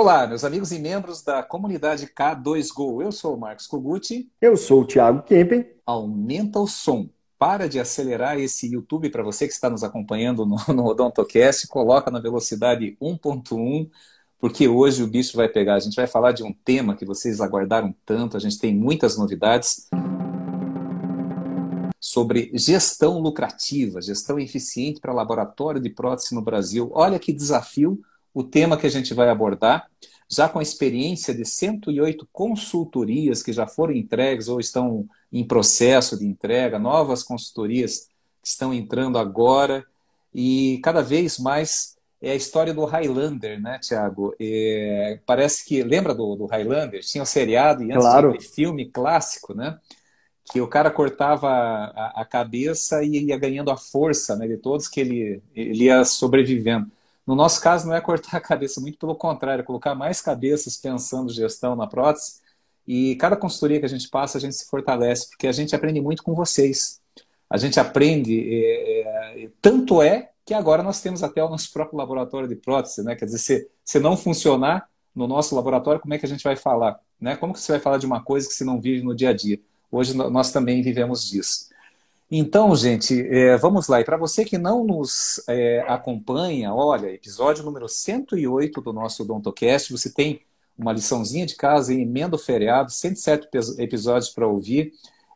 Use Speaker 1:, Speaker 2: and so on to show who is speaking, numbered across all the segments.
Speaker 1: Olá, meus amigos e membros da comunidade K2Go. Eu sou o Marcos Koguti.
Speaker 2: Eu sou o Thiago Kempen.
Speaker 1: Aumenta o som. Para de acelerar esse YouTube para você que está nos acompanhando no, no Odontocast. Coloca na velocidade 1.1, porque hoje o bicho vai pegar. A gente vai falar de um tema que vocês aguardaram tanto. A gente tem muitas novidades sobre gestão lucrativa, gestão eficiente para laboratório de prótese no Brasil. Olha que desafio o tema que a gente vai abordar, já com a experiência de 108 consultorias que já foram entregues ou estão em processo de entrega, novas consultorias que estão entrando agora, e cada vez mais é a história do Highlander, né, Tiago? É, parece que, lembra do, do Highlander? Tinha o um seriado e antes
Speaker 2: claro.
Speaker 1: filme clássico, né? Que o cara cortava a, a, cabeça e ia ganhando a força né, de todos que ele, ele ia sobrevivendo. No nosso caso, não é cortar a cabeça, muito pelo contrário, é colocar mais cabeças pensando gestão na prótese. E cada consultoria que a gente passa, a gente se fortalece, porque a gente aprende muito com vocês. A gente aprende, é, é, tanto é que agora nós temos até o nosso próprio laboratório de prótese, né? Quer dizer, se, se não funcionar no nosso laboratório, como é que a gente vai falar? Né? Como que você vai falar de uma coisa que você não vive no dia a dia? Hoje nós também vivemos disso. Então, gente, é, vamos lá. E para você que não nos é, acompanha, olha, episódio número 108 do nosso Odontocast, você tem uma liçãozinha de casa e emenda feriado, 107 episódios para ouvir.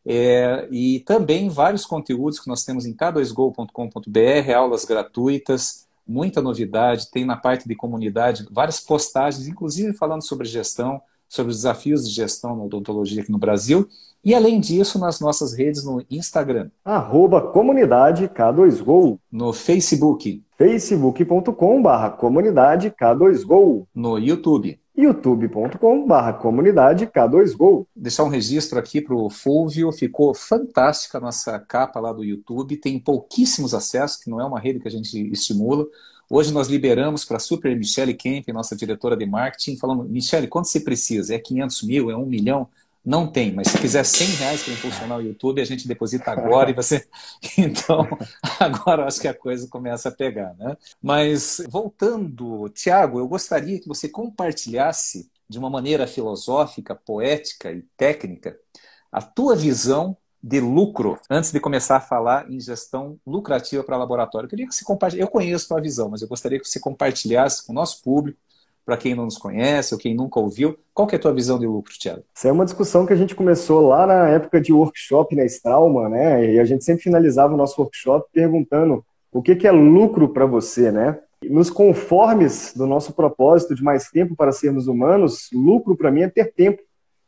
Speaker 1: É, e também vários conteúdos que nós temos em k2go.com.br, aulas gratuitas, muita novidade, tem na parte de comunidade várias postagens, inclusive falando sobre gestão, sobre os desafios de gestão na odontologia aqui no Brasil. E além disso, nas nossas redes no Instagram.
Speaker 2: Arroba comunidade K2Go.
Speaker 1: No Facebook.
Speaker 2: facebook.com barra comunidade K2Go.
Speaker 1: No YouTube.
Speaker 2: youtube.com barra comunidade K2Go.
Speaker 1: Deixar um registro aqui para o Fulvio, ficou fantástica a nossa capa lá do YouTube, tem pouquíssimos acessos, que não é uma rede que a gente estimula. Hoje nós liberamos para a Super Michelle Kemp, nossa diretora de marketing, falando, Michelle, quanto você precisa? É 500 mil? É um milhão? Não tem, mas se quiser 100 reais para impulsionar o YouTube, a gente deposita agora e você. Então, agora acho que a coisa começa a pegar, né? Mas, voltando, Tiago, eu gostaria que você compartilhasse de uma maneira filosófica, poética e técnica a tua visão de lucro antes de começar a falar em gestão lucrativa para laboratório. Eu queria que você compartilhasse. Eu conheço a tua visão, mas eu gostaria que você compartilhasse com o nosso público para quem não nos conhece ou quem nunca ouviu. Qual que é a tua visão de lucro, Thiago?
Speaker 2: Essa é uma discussão que a gente começou lá na época de workshop na Strauma, né? E a gente sempre finalizava o nosso workshop perguntando o que, que é lucro para você, né? Nos conformes do nosso propósito de mais tempo para sermos humanos, lucro para mim é ter tempo.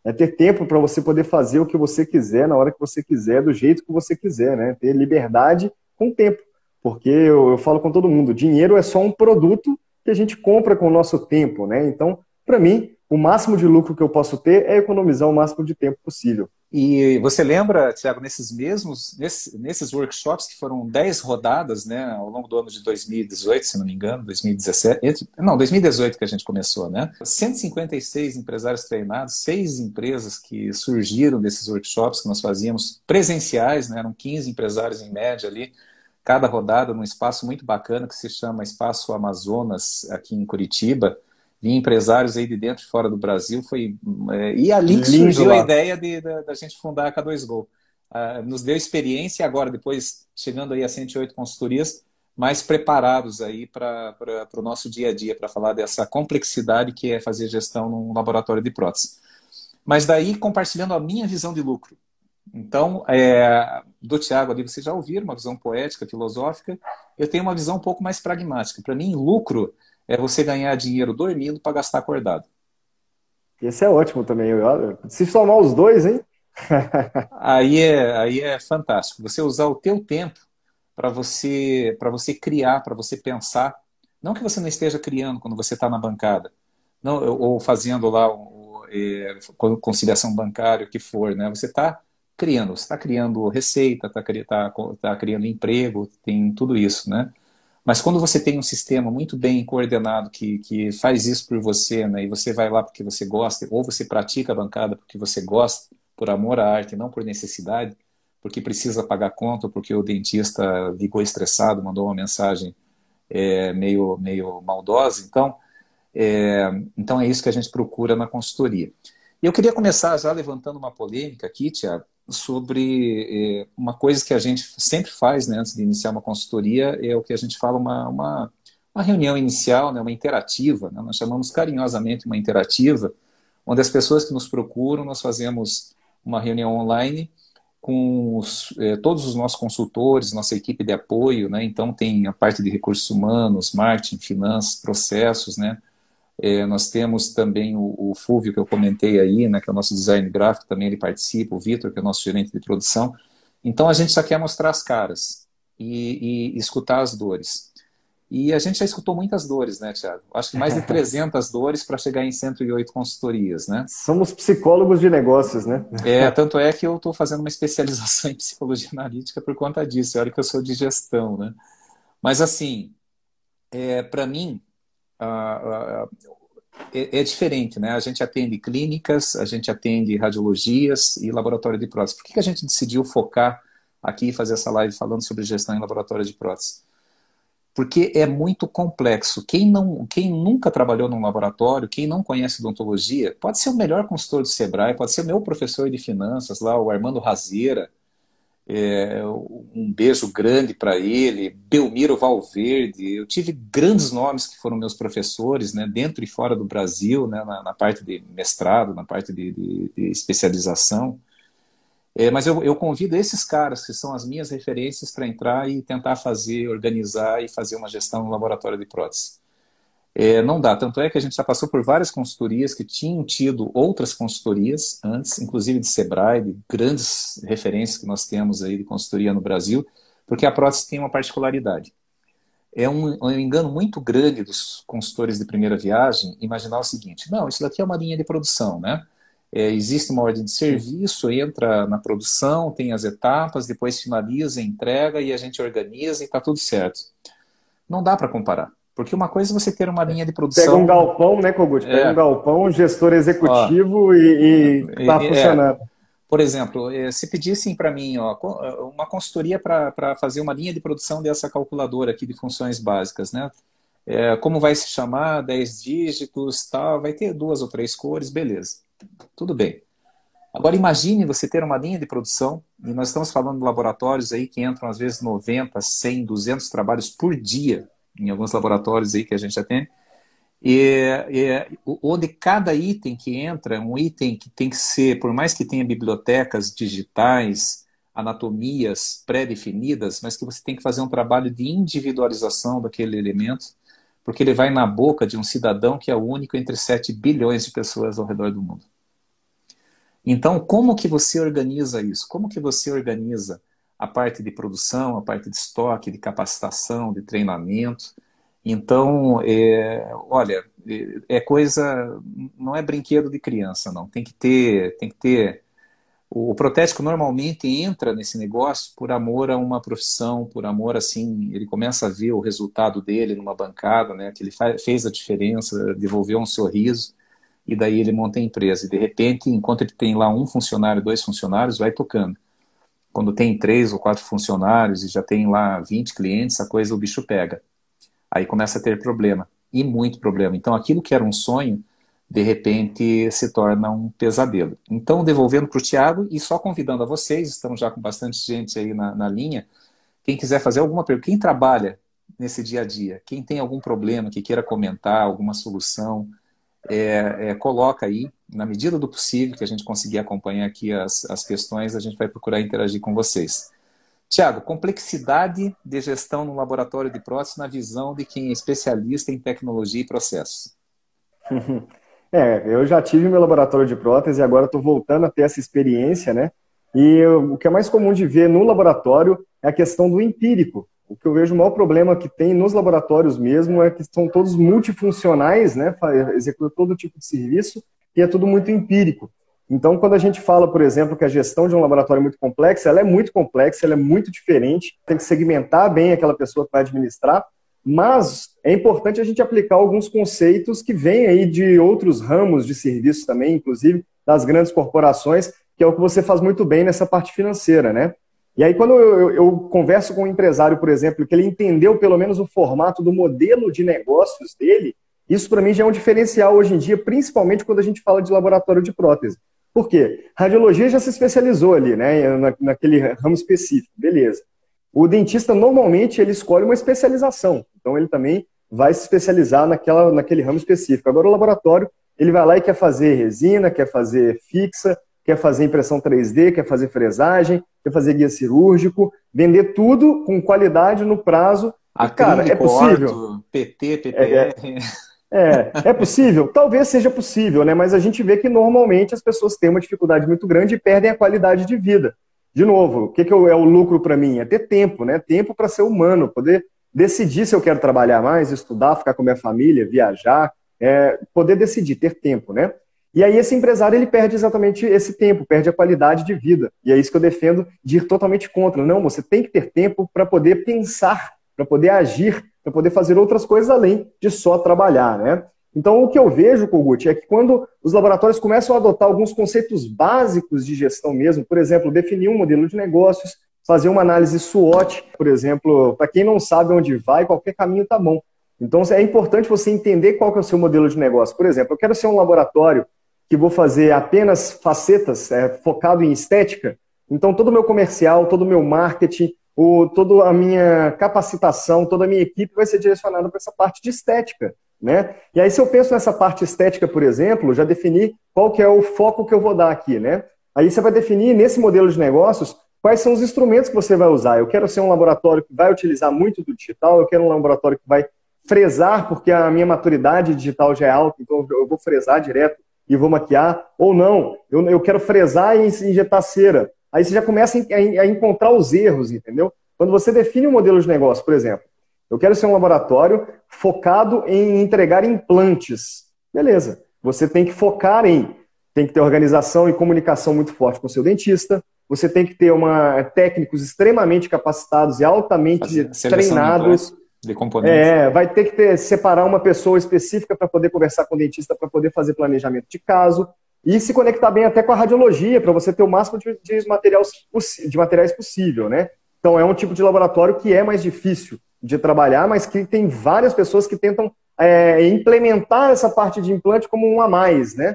Speaker 2: É ter tempo para você poder fazer o que você quiser, na hora que você quiser, do jeito que você quiser, né? Ter liberdade com tempo. Porque eu, eu falo com todo mundo, dinheiro é só um produto que a gente compra com o nosso tempo, né? Então, para mim, o máximo de lucro que eu posso ter é economizar o máximo de tempo possível.
Speaker 1: E você lembra, Tiago, nesses mesmos, nesses, nesses workshops que foram 10 rodadas, né, ao longo do ano de 2018, se não me engano, 2017, não, 2018 que a gente começou, né? 156 empresários treinados, seis empresas que surgiram desses workshops que nós fazíamos presenciais, né, eram 15 empresários em média ali, cada rodada num espaço muito bacana que se chama Espaço Amazonas, aqui em Curitiba. Vi empresários aí de dentro e fora do Brasil. Foi, é, e ali que surgiu a ideia de, da, da, gente fundar a K2Go. Uh, nos deu experiência e agora, depois, chegando aí a 108 consultorias, mais preparados aí para o no dia a dia, para falar dessa complexidade que é fazer gestão num laboratório de prótese. Mas daí, compartilhando a minha visão de lucro. Então, é, do Tiago ali, vocês já ouviram uma visão poética, filosófica. Eu tenho uma visão um pouco mais pragmática. Para mim, lucro é você ganhar dinheiro dormindo para gastar acordado.
Speaker 2: Esse é ótimo também. Se somar os dois, hein?
Speaker 1: aí, é, aí é fantástico. Você usar o teu tempo para você, você criar, para você pensar. Não que você não esteja criando quando você está na bancada, não, ou fazendo lá é, conciliação bancária, o que for. Né? Você está criando. Você está criando receita, está tá, tá criando emprego, tem tudo isso, né? Mas quando você tem um sistema muito bem coordenado que, que faz isso por você, né, e você vai lá porque você gosta, ou você pratica a bancada porque você gosta, por amor à arte, não por necessidade, porque precisa pagar conta, porque o dentista ligou estressado, mandou uma mensagem é, meio, meio maldosa. Então, É, então é isso que a gente procura na consultoria. Eu queria começar já levantando uma polêmica aqui, Tiago, sobre é, uma coisa que a gente sempre faz né, antes de iniciar uma consultoria, é o que a gente fala uma, uma, uma reunião inicial, né, uma interativa, né, nós chamamos carinhosamente uma interativa, onde as pessoas que nos procuram, nós fazemos uma reunião online com os, eh, todos os nossos consultores, nossa equipe de apoio, né? Então tem a parte de recursos humanos, marketing, finanças, processos, né? Eh, nós temos também o, o Fúvio que eu comentei aí, né? Que é o nosso design gráfico, também ele participa, o Vitor que é o nosso gerente de produção. Então a gente só quer mostrar as caras e, e escutar as dores. E a gente já escutou muitas dores, né, Tiago? Acho que mais de 300 dores para chegar em 108 consultorias, né?
Speaker 2: Somos psicólogos de negócios, né?
Speaker 1: É, tanto é que eu estou fazendo uma especialização em psicologia analítica por conta disso. É hora que eu sou de gestão, né? Mas, assim, é, para mim, é, é, diferente, né? A gente atende clínicas, a gente atende radiologias e laboratório de prótese. Por que, que a gente decidiu focar aqui e fazer essa live falando sobre gestão em laboratório de prótese? porque é muito complexo. Quem, não, quem nunca trabalhou num laboratório, quem não conhece odontologia, pode ser o melhor consultor do Sebrae, pode ser o meu professor de finanças lá, o Armando Razeira, é, um beijo grande para ele, Belmiro Valverde, eu tive grandes nomes que foram meus professores, né, dentro e fora do Brasil, né, na, na parte de mestrado, na parte de, de, de especialização, é, mas eu, eu, convido esses caras, que são as minhas referências, para entrar e tentar fazer, organizar e fazer uma gestão no laboratório de prótese. É, não dá, tanto é que a gente já passou por várias consultorias que tinham tido outras consultorias antes, inclusive de Sebrae, de grandes referências que nós temos aí de consultoria no Brasil, porque a prótese tem uma particularidade. É um, um engano muito grande dos consultores de primeira viagem imaginar o seguinte: não, isso daqui é uma linha de produção, né? É, existe uma ordem de serviço, entra na produção, tem as etapas, depois finaliza, entrega e a gente organiza e está tudo certo. Não dá para comparar. Porque uma coisa é você ter uma linha de produção.
Speaker 2: Pega um galpão, né, Kogut? Pega é. um galpão, gestor executivo ó, e está funcionando. É.
Speaker 1: Por exemplo, é, se pedissem para mim ó, uma consultoria para fazer uma linha de produção dessa calculadora aqui de funções básicas, né? É, como vai se chamar, 10 dígitos, tal, vai ter duas ou três cores, beleza. Tudo bem. Agora imagine você ter uma linha de produção, e nós estamos falando de laboratórios aí que entram às vezes 90, 100, 200 trabalhos por dia, em alguns laboratórios aí que a gente tem, e, e, onde cada item que entra, um item que tem que ser, por mais que tenha bibliotecas digitais, anatomias pré-definidas, mas que você tem que fazer um trabalho de individualização daquele elemento, porque ele vai na boca de um cidadão que é o único entre 7 bilhões de pessoas ao redor do mundo. Então, como que você organiza isso? Como que você organiza a parte de produção, a parte de estoque, de capacitação, de treinamento? Então, é, olha, é, é coisa, não é brinquedo de criança, não. Tem que ter, tem que ter o protético normalmente entra nesse negócio por amor a uma profissão, por amor assim, ele começa a ver o resultado dele numa bancada, né, que ele fez a diferença, devolveu um sorriso, e daí ele monta a empresa. E de repente, enquanto ele tem lá um funcionário, dois funcionários, vai tocando. Quando tem três ou quatro funcionários e já tem lá 20 clientes, a coisa o bicho pega. Aí começa a ter problema, e muito problema. Então aquilo que era um sonho, de repente se torna um pesadelo. Então, devolvendo para o Tiago e só convidando a vocês, estamos já com bastante gente aí na, na linha, quem quiser fazer alguma pergunta, quem trabalha nesse dia a dia, quem tem algum problema que queira comentar, alguma solução, é, é, coloca aí, na medida do possível, que a gente conseguir acompanhar aqui as, as questões, a gente vai procurar interagir com vocês. Tiago, complexidade de gestão no laboratório de prótese na visão de quem é especialista em tecnologia e processos.
Speaker 2: É, eu já tive meu laboratório de prótese e agora estou voltando a ter essa experiência, né? E eu, o que é mais comum de ver no laboratório é a questão do empírico. O que eu vejo o maior problema que tem nos laboratórios mesmo é que são todos multifuncionais, né? Executam todo tipo de serviço e é tudo muito empírico. Então, quando a gente fala, por exemplo, que a gestão de um laboratório é muito complexa, ela é muito complexa, ela é muito diferente, tem que segmentar bem aquela pessoa que vai administrar, mas é importante a gente aplicar alguns conceitos que vêm aí de outros ramos de serviços também, inclusive das grandes corporações, que é o que você faz muito bem nessa parte financeira, né? E aí, quando eu, eu, converso com um empresário, por exemplo, que ele entendeu pelo menos o formato do modelo de negócios dele, Isso para mim já é um diferencial hoje em dia, principalmente quando a gente fala de laboratório de prótese. Por quê? Radiologia já se especializou ali, né, na, naquele ramo específico, beleza. O dentista normalmente ele escolhe uma especialização, então ele também vai se especializar naquela, naquele ramo específico. Agora o laboratório ele vai lá e quer fazer resina, quer fazer fixa, quer fazer impressão 3D, quer fazer fresagem, quer fazer guia cirúrgico, vender tudo com qualidade no prazo.
Speaker 1: Acrílico, cara, é possível. Orto, PT, PPR.
Speaker 2: É, é, é possível? Talvez seja possível, né? Mas a gente vê que normalmente as pessoas têm uma dificuldade muito grande e perdem a qualidade de vida. De novo, o que, que é o lucro para mim? É ter tempo, né? Tempo para ser humano, poder decidir se eu quero trabalhar mais, estudar, ficar com minha família, viajar, é, poder decidir, ter tempo, né? E aí esse empresário ele perde exatamente esse tempo, perde a qualidade de vida. E é isso que eu defendo de ir totalmente contra. Não, você tem que ter tempo para poder pensar, para poder agir, para poder fazer outras coisas além de só trabalhar, né? Então, o que eu vejo, Kogut, é que quando os laboratórios começam a adotar alguns conceitos básicos de gestão mesmo, por exemplo, definir um modelo de negócios, fazer uma análise SWOT, por exemplo, para quem não sabe onde vai, qualquer caminho está bom. Então é importante você entender qual que é o seu modelo de negócio. Por exemplo, eu quero ser um laboratório que vou fazer apenas facetas é, focado em estética. Então todo o meu comercial, todo o meu marketing, o, toda a minha capacitação, toda a minha equipe vai ser direcionada para essa parte de estética. Né? E aí, se eu penso nessa parte estética, por exemplo, já defini qual que é o foco que eu vou dar aqui. Né? Aí você vai definir nesse modelo de negócios quais são os instrumentos que você vai usar. Eu quero ser um laboratório que vai utilizar muito do digital, eu quero um laboratório que vai fresar, porque a minha maturidade digital já é alta, então eu vou fresar direto e vou maquiar, ou não, eu, eu quero fresar e injetar cera. Aí você já começa a, encontrar os erros, entendeu? Quando você define um modelo de negócio, por exemplo, eu quero ser um laboratório focado em entregar implantes. Beleza. Você tem que focar em, tem que ter organização e comunicação muito forte com o seu dentista, você tem que ter uma, técnicos extremamente capacitados e altamente treinados
Speaker 1: de componentes.
Speaker 2: É, vai ter que ter, separar uma pessoa específica para poder conversar com o dentista, para poder fazer planejamento de caso e se conectar bem até com a radiologia, para você ter o máximo de, de, materiais, de materiais possível, né? Então é um tipo de laboratório que é mais difícil de trabalhar, mas que tem várias pessoas que tentam é, implementar essa parte de implante como um a mais, né?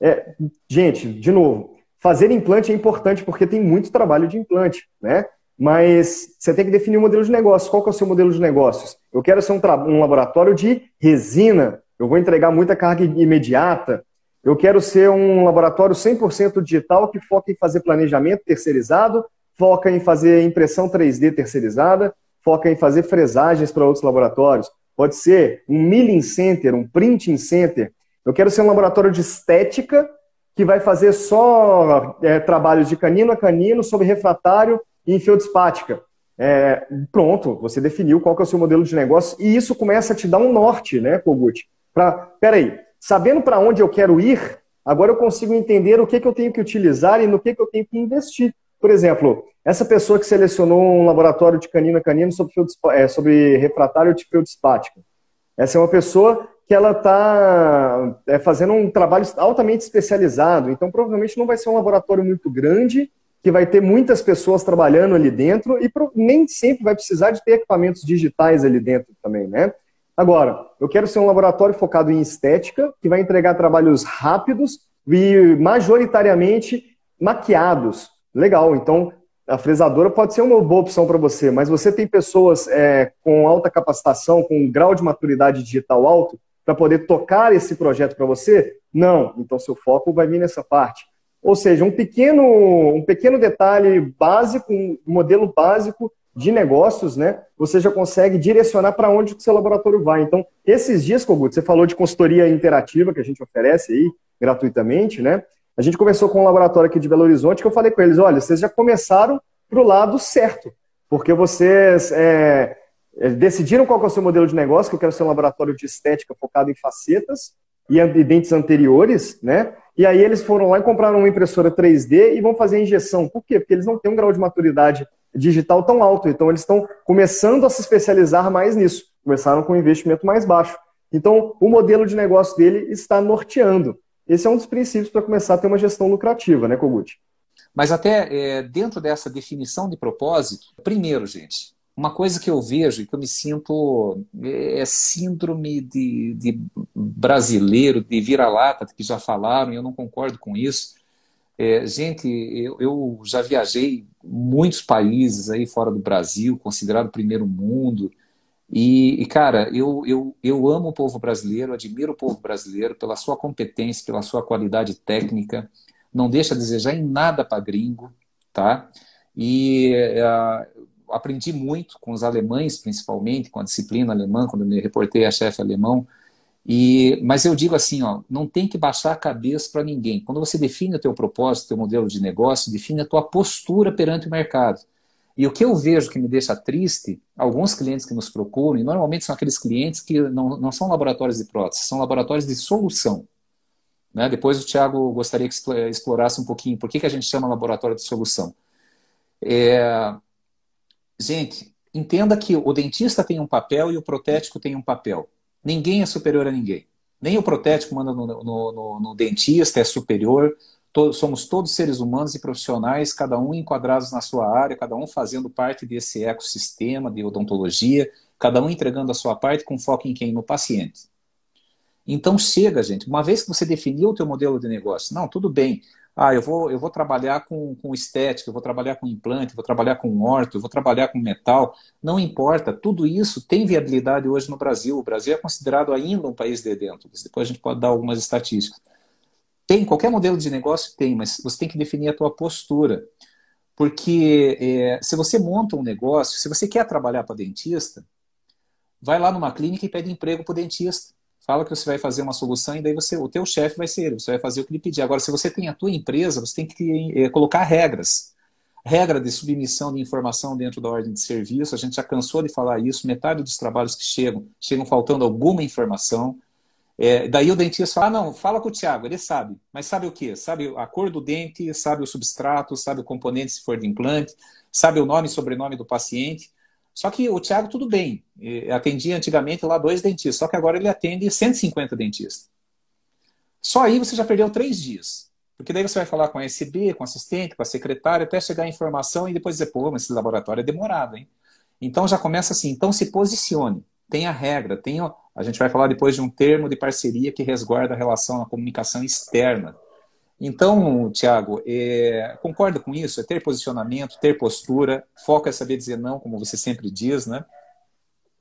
Speaker 2: É, gente, de novo, fazer implante é importante porque tem muito trabalho de implante, né? mas você tem que definir o um modelo de negócio. Qual que é o seu modelo de negócios? Eu quero ser um, um laboratório de resina, eu vou entregar muita carga imediata. Eu quero ser um laboratório 100% digital que foca em fazer planejamento terceirizado, foca em fazer impressão 3D terceirizada, foca em fazer fresagens para outros laboratórios. Pode ser um milling center, um printing center. Eu quero ser um laboratório de estética que vai fazer só é, trabalhos de canino a canino sobre refratário e feldspática. É, pronto, você definiu qual que é o seu modelo de negócio e isso começa a te dar um norte, né, Kogut? Para, peraí, sabendo para onde eu quero ir, agora eu consigo entender o que, que eu tenho que utilizar e no que, que eu tenho que investir. Por exemplo, essa pessoa que selecionou um laboratório de canino a canino sobre, é, sobre refratário de feldspática. Essa é uma pessoa que ela está é, fazendo um trabalho altamente especializado, então provavelmente não vai ser um laboratório muito grande que vai ter muitas pessoas trabalhando ali dentro e nem sempre vai precisar de ter equipamentos digitais ali dentro também, né? Agora, eu quero ser um laboratório focado em estética, que vai entregar trabalhos rápidos e majoritariamente maquiados. Legal, então a fresadora pode ser uma boa opção para você, mas você tem pessoas é, com alta capacitação, com um grau de maturidade digital alto, para poder tocar esse projeto para você? Não, então seu foco vai vir nessa parte. Ou seja, um pequeno, um pequeno detalhe básico, um modelo básico de negócios, né? Você já consegue direcionar para onde o seu laboratório vai. Então, esses dias, Kogut, você falou de consultoria interativa que a gente oferece aí gratuitamente, né? A gente conversou com um laboratório aqui de Belo Horizonte que eu falei com eles, olha, vocês já começaram para o lado certo, porque vocês é, é, decidiram qual é o seu modelo de negócio, que eu quero ser um laboratório de estética focado em facetas e dentes anteriores, né? E aí eles foram lá e compraram uma impressora 3D e vão fazer injeção. Por quê? Porque eles não têm um grau de maturidade digital tão alto. Então eles estão começando a se especializar mais nisso. Começaram com um investimento mais baixo. Então o modelo de negócio dele está norteando. Esse é um dos princípios para começar a ter uma gestão lucrativa, né, Kogut?
Speaker 1: Mas até é, dentro dessa definição de propósito, primeiro, gente, uma coisa que eu vejo e que eu me sinto é síndrome de, de brasileiro de vira-lata que já falaram, e eu não concordo com isso. É, gente, eu, eu, já viajei muitos países aí fora do Brasil, considerado primeiro mundo, e, e, cara, eu, eu, eu amo o povo brasileiro, admiro o povo brasileiro pela sua competência, pela sua qualidade técnica, não deixa a desejar em nada para gringo, tá? E uh, aprendi muito com os alemães, principalmente, com a disciplina alemã, quando me reportei a chefe alemão, e, mas eu digo assim, ó, não tem que baixar a cabeça para ninguém. Quando você define o teu propósito, o teu modelo de negócio, define a tua postura perante o mercado. E o que eu vejo que me deixa triste, alguns clientes que nos procuram, e normalmente são aqueles clientes que não, não são laboratórios de prótese, são laboratórios de solução. Né? Depois o Tiago gostaria que explorasse um pouquinho por que, que a gente chama laboratório de solução. É... Gente, entenda que o dentista tem um papel e o protético tem um papel. Ninguém é superior a ninguém. Nem o protético manda no, no, no, no dentista é superior. Todos, somos todos seres humanos e profissionais, cada um enquadrados na sua área, cada um fazendo parte desse ecossistema de odontologia, cada um entregando a sua parte com foco em quem? No paciente. Então chega, gente. Uma vez que você definiu o teu modelo de negócio, não, tudo bem. Ah, eu vou, eu vou trabalhar com, com estética, eu vou trabalhar com implante, eu vou trabalhar com orto, eu vou trabalhar com metal. Não importa, tudo isso tem viabilidade hoje no Brasil. O Brasil é considerado ainda um país de dentos. Depois a gente pode dar algumas estatísticas. Tem, qualquer modelo de negócio tem, mas você tem que definir a tua postura. Porque é, se você monta um negócio, se você quer trabalhar para dentista, vai lá numa clínica e pede emprego para o dentista fala que você vai fazer uma solução e daí você, o teu chefe vai ser ele, você vai fazer o que ele pedir. Agora, se você tem a tua empresa, você tem que é, colocar regras. Regra de submissão de informação dentro da ordem de serviço, a gente já cansou de falar isso, metade dos trabalhos que chegam, chegam faltando alguma informação. É, daí o dentista fala, ah, não, fala com o Tiago, ele sabe. Mas sabe o quê? Sabe a cor do dente, sabe o substrato, sabe o componente se for de implante, sabe o nome e sobrenome do paciente. Só que o Thiago, tudo bem, atendia antigamente lá dois dentistas, só que agora ele atende 150 dentistas. Só aí você já perdeu três dias. Porque daí você vai falar com a SB, com o assistente, com a secretária, até chegar a informação e depois dizer, pô, mas esse laboratório é demorado, hein? Então já começa assim, então se posicione, tenha regra, tenha. A gente vai falar depois de um termo de parceria que resguarda a relação à comunicação externa. Então, Tiago, é, concorda com isso? É ter posicionamento, ter postura, foco é saber dizer não, como você sempre diz, né?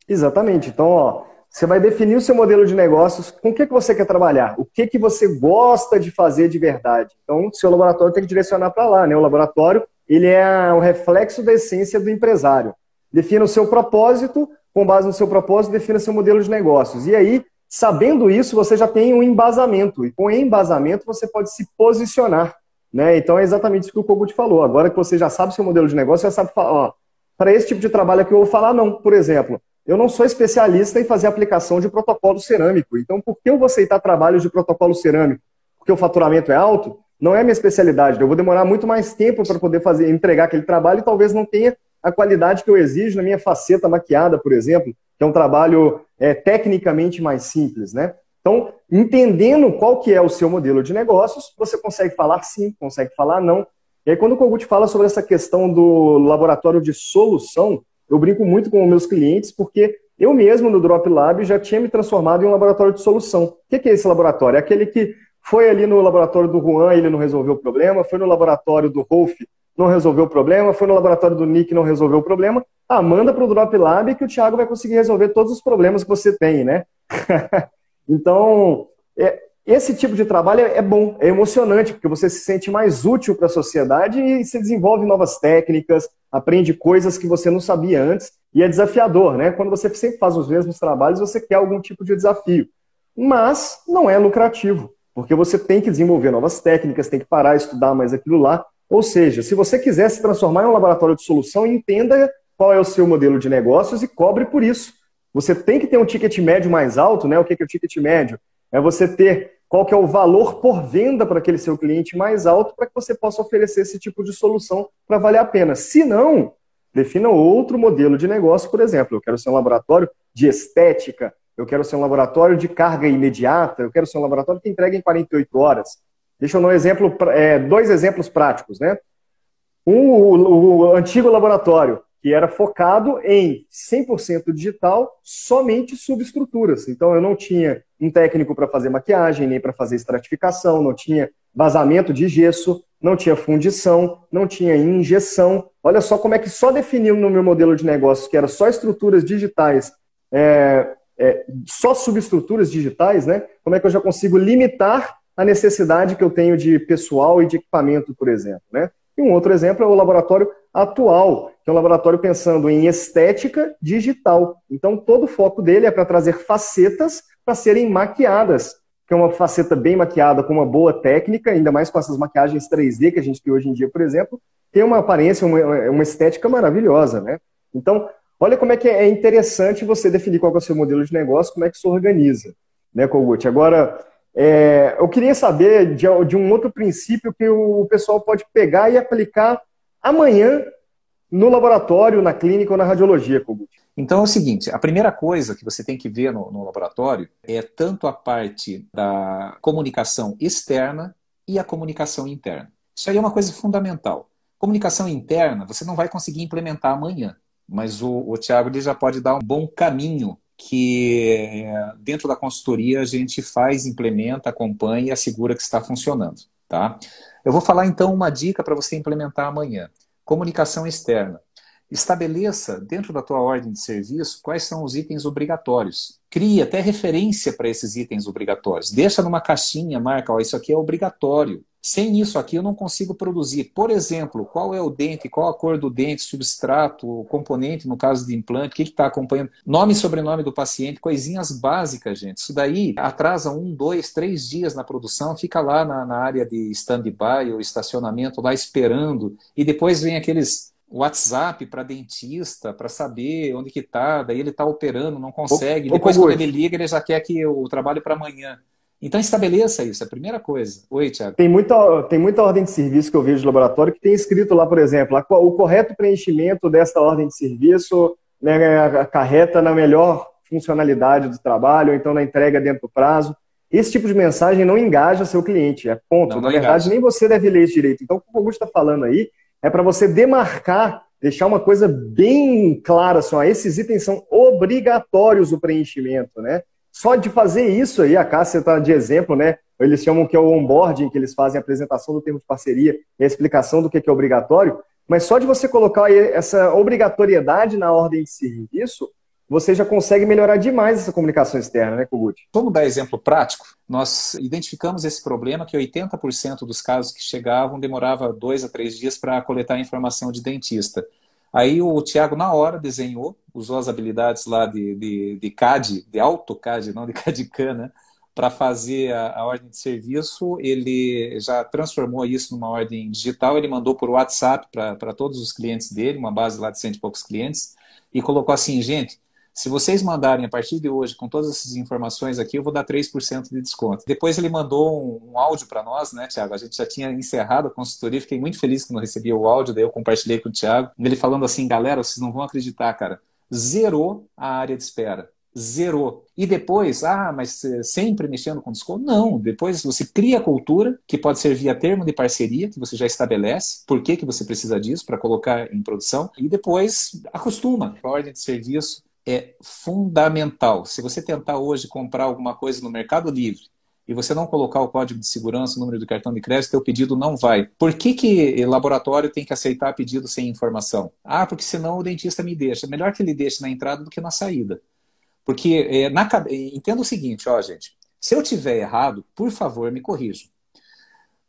Speaker 2: Exatamente. Então, ó, você vai definir o seu modelo de negócios, com o que, que você quer trabalhar, o que, que você gosta de fazer de verdade. Então, seu laboratório tem que direcionar para lá, né? O laboratório, ele é o reflexo da essência do empresário. Defina o seu propósito, com base no seu propósito, defina seu modelo de negócios. E aí, Sabendo isso, você já tem um embasamento, e com embasamento você pode se posicionar. Né? Então é exatamente isso que o Kogut falou. Agora que você já sabe seu modelo de negócio, já sabe falar, para esse tipo de trabalho aqui eu vou falar não. Por exemplo, eu não sou especialista em fazer aplicação de protocolo cerâmico. Então, por que eu vou aceitar trabalhos de protocolo cerâmico? Porque o faturamento é alto? Não é minha especialidade. Eu vou demorar muito mais tempo para poder fazer, entregar aquele trabalho e talvez não tenha a qualidade que eu exijo na minha faceta maquiada, por exemplo que é um trabalho é, tecnicamente mais simples, né? Então, entendendo qual que é o seu modelo de negócios, você consegue falar sim, consegue falar não. E aí, quando o Kogut fala sobre essa questão do laboratório de solução, eu brinco muito com meus clientes, porque eu mesmo, no Drop Lab, já tinha me transformado em um laboratório de solução. O que é esse laboratório? É aquele que foi ali no laboratório do Juan, ele não resolveu o problema, foi no laboratório do Rolf, não resolveu o problema, foi no laboratório do Nick, não resolveu o problema, ah, manda para o Drop Lab que o Thiago vai conseguir resolver todos os problemas que você tem, né? então, é, esse tipo de trabalho é, é bom, é emocionante, porque você se sente mais útil para a sociedade e se desenvolve novas técnicas, aprende coisas que você não sabia antes, e é desafiador, né? Quando você sempre faz os mesmos trabalhos, você quer algum tipo de desafio. Mas não é lucrativo, porque você tem que desenvolver novas técnicas, tem que parar, estudar mais aquilo lá. Ou seja, se você quiser se transformar em um laboratório de solução, entenda qual é o seu modelo de negócios e cobre por isso. Você tem que ter um ticket médio mais alto, né? O que é o ticket médio? É você ter qual que é o valor por venda para aquele seu cliente mais alto para que você possa oferecer esse tipo de solução para valer a pena. Se não, defina outro modelo de negócio, por exemplo. Eu quero ser um laboratório de estética, eu quero ser um laboratório de carga imediata, eu quero ser um laboratório que entrega em 48 horas. Deixa eu dar um exemplo, é, dois exemplos práticos, né? Um, o, o antigo laboratório que era focado em 100% digital, somente subestruturas. Então eu não tinha um técnico para fazer maquiagem, nem para fazer estratificação, não tinha vazamento de gesso, não tinha fundição, não tinha injeção. Olha só como é que só definiu no meu modelo de negócio que era só estruturas digitais, é, é, só subestruturas digitais, né? Como é que eu já consigo limitar a necessidade que eu tenho de pessoal e de equipamento, por exemplo, né? E um outro exemplo é o laboratório atual, que é um laboratório pensando em estética digital. Então, todo o foco dele é para trazer facetas para serem maquiadas, que é uma faceta bem maquiada com uma boa técnica, ainda mais com essas maquiagens 3D que a gente tem hoje em dia, por exemplo, tem uma aparência, uma, uma estética maravilhosa, né? Então, olha como é que é interessante você definir qual é o seu modelo de negócio, como é que se organiza, né, Kogut? Agora, é, eu queria saber de, de, um outro princípio que o pessoal pode pegar e aplicar amanhã no laboratório, na clínica ou na radiologia, Kogut.
Speaker 1: Então é o seguinte: a primeira coisa que você tem que ver no, no laboratório é tanto a parte da comunicação externa e a comunicação interna. Isso aí é uma coisa fundamental. Comunicação interna você não vai conseguir implementar amanhã, mas o, o Tiago já pode dar um bom caminho que dentro da consultoria a gente faz, implementa, acompanha e assegura que está funcionando. Tá? Eu vou falar então uma dica para você implementar amanhã. Comunicação externa. Estabeleça dentro da tua ordem de serviço quais são os itens obrigatórios. Crie até referência para esses itens obrigatórios. Deixa numa caixinha, marca, ó, isso aqui é obrigatório. Sem isso aqui eu não consigo produzir. Por exemplo, qual é o dente, qual a cor do dente, substrato, componente, no caso de implante, o que está acompanhando, nome e sobrenome do paciente, coisinhas básicas, gente. Isso daí atrasa um, dois, três dias na produção, fica lá na, na área de stand-by ou estacionamento, lá esperando, e depois vem aqueles WhatsApp para dentista para saber onde que tá, daí ele está operando, não consegue. Depois, quando ele liga, ele já quer que o trabalho para amanhã. Então estabeleça isso, é a primeira coisa. Oi, Tiago.
Speaker 2: Tem muita, tem muita ordem de serviço que eu vejo no laboratório que tem escrito lá, por exemplo, a, o correto preenchimento desta ordem de serviço né, acarreta na melhor funcionalidade do trabalho, ou então na entrega dentro do prazo. Esse tipo de mensagem não engaja seu cliente, é ponto. Não, não na verdade, engaja. nem você deve ler isso direito. Então, o que o Augusto está falando aí é para você demarcar, deixar uma coisa bem clara, assim, ó, esses itens são obrigatórios o preenchimento, né? Só de fazer isso aí, a Cássia está de exemplo, né? Eles chamam que é o onboarding, que eles fazem a apresentação do termo de parceria e a explicação do que é obrigatório, mas só de você colocar essa obrigatoriedade na ordem de serviço, você já consegue melhorar demais essa comunicação externa, né, Kogut?
Speaker 1: Vamos dar exemplo prático. Nós identificamos esse problema que 80% dos casos que chegavam demorava dois a três dias para coletar informação de dentista. Aí o Tiago, na hora, desenhou, usou as habilidades lá de, de, de CAD, de AutoCAD, não de CAD-CAM, né? Para fazer a, a, ordem de serviço, ele já transformou isso numa ordem digital, ele mandou por WhatsApp para todos os clientes dele, uma base lá de cento e poucos clientes, e colocou assim, gente, se vocês mandarem a partir de hoje com todas essas informações aqui, eu vou dar 3% de desconto. Depois ele mandou um, um áudio para nós, né, Tiago? A gente já tinha encerrado a consultoria, fiquei muito feliz que não recebia o áudio, daí eu compartilhei com o Tiago. Ele falando assim, galera, vocês não vão acreditar, cara. Zerou a área de espera. Zerou. E depois, ah, mas sempre mexendo com desconto? Não. Depois você cria a cultura, que pode ser via termo de parceria, que você já estabelece, por que, que você precisa disso para colocar em produção, e depois acostuma a ordem de serviço é fundamental. Se você tentar hoje comprar alguma coisa no Mercado Livre e você não colocar o código de segurança, o número do cartão de crédito, seu pedido não vai. Por que, que laboratório tem que aceitar pedido sem informação? Ah, porque senão o dentista me deixa. É melhor que ele deixe na entrada do que na saída. Porque é, na, entenda o seguinte, ó, gente. Se eu tiver errado, por favor, me corrijam.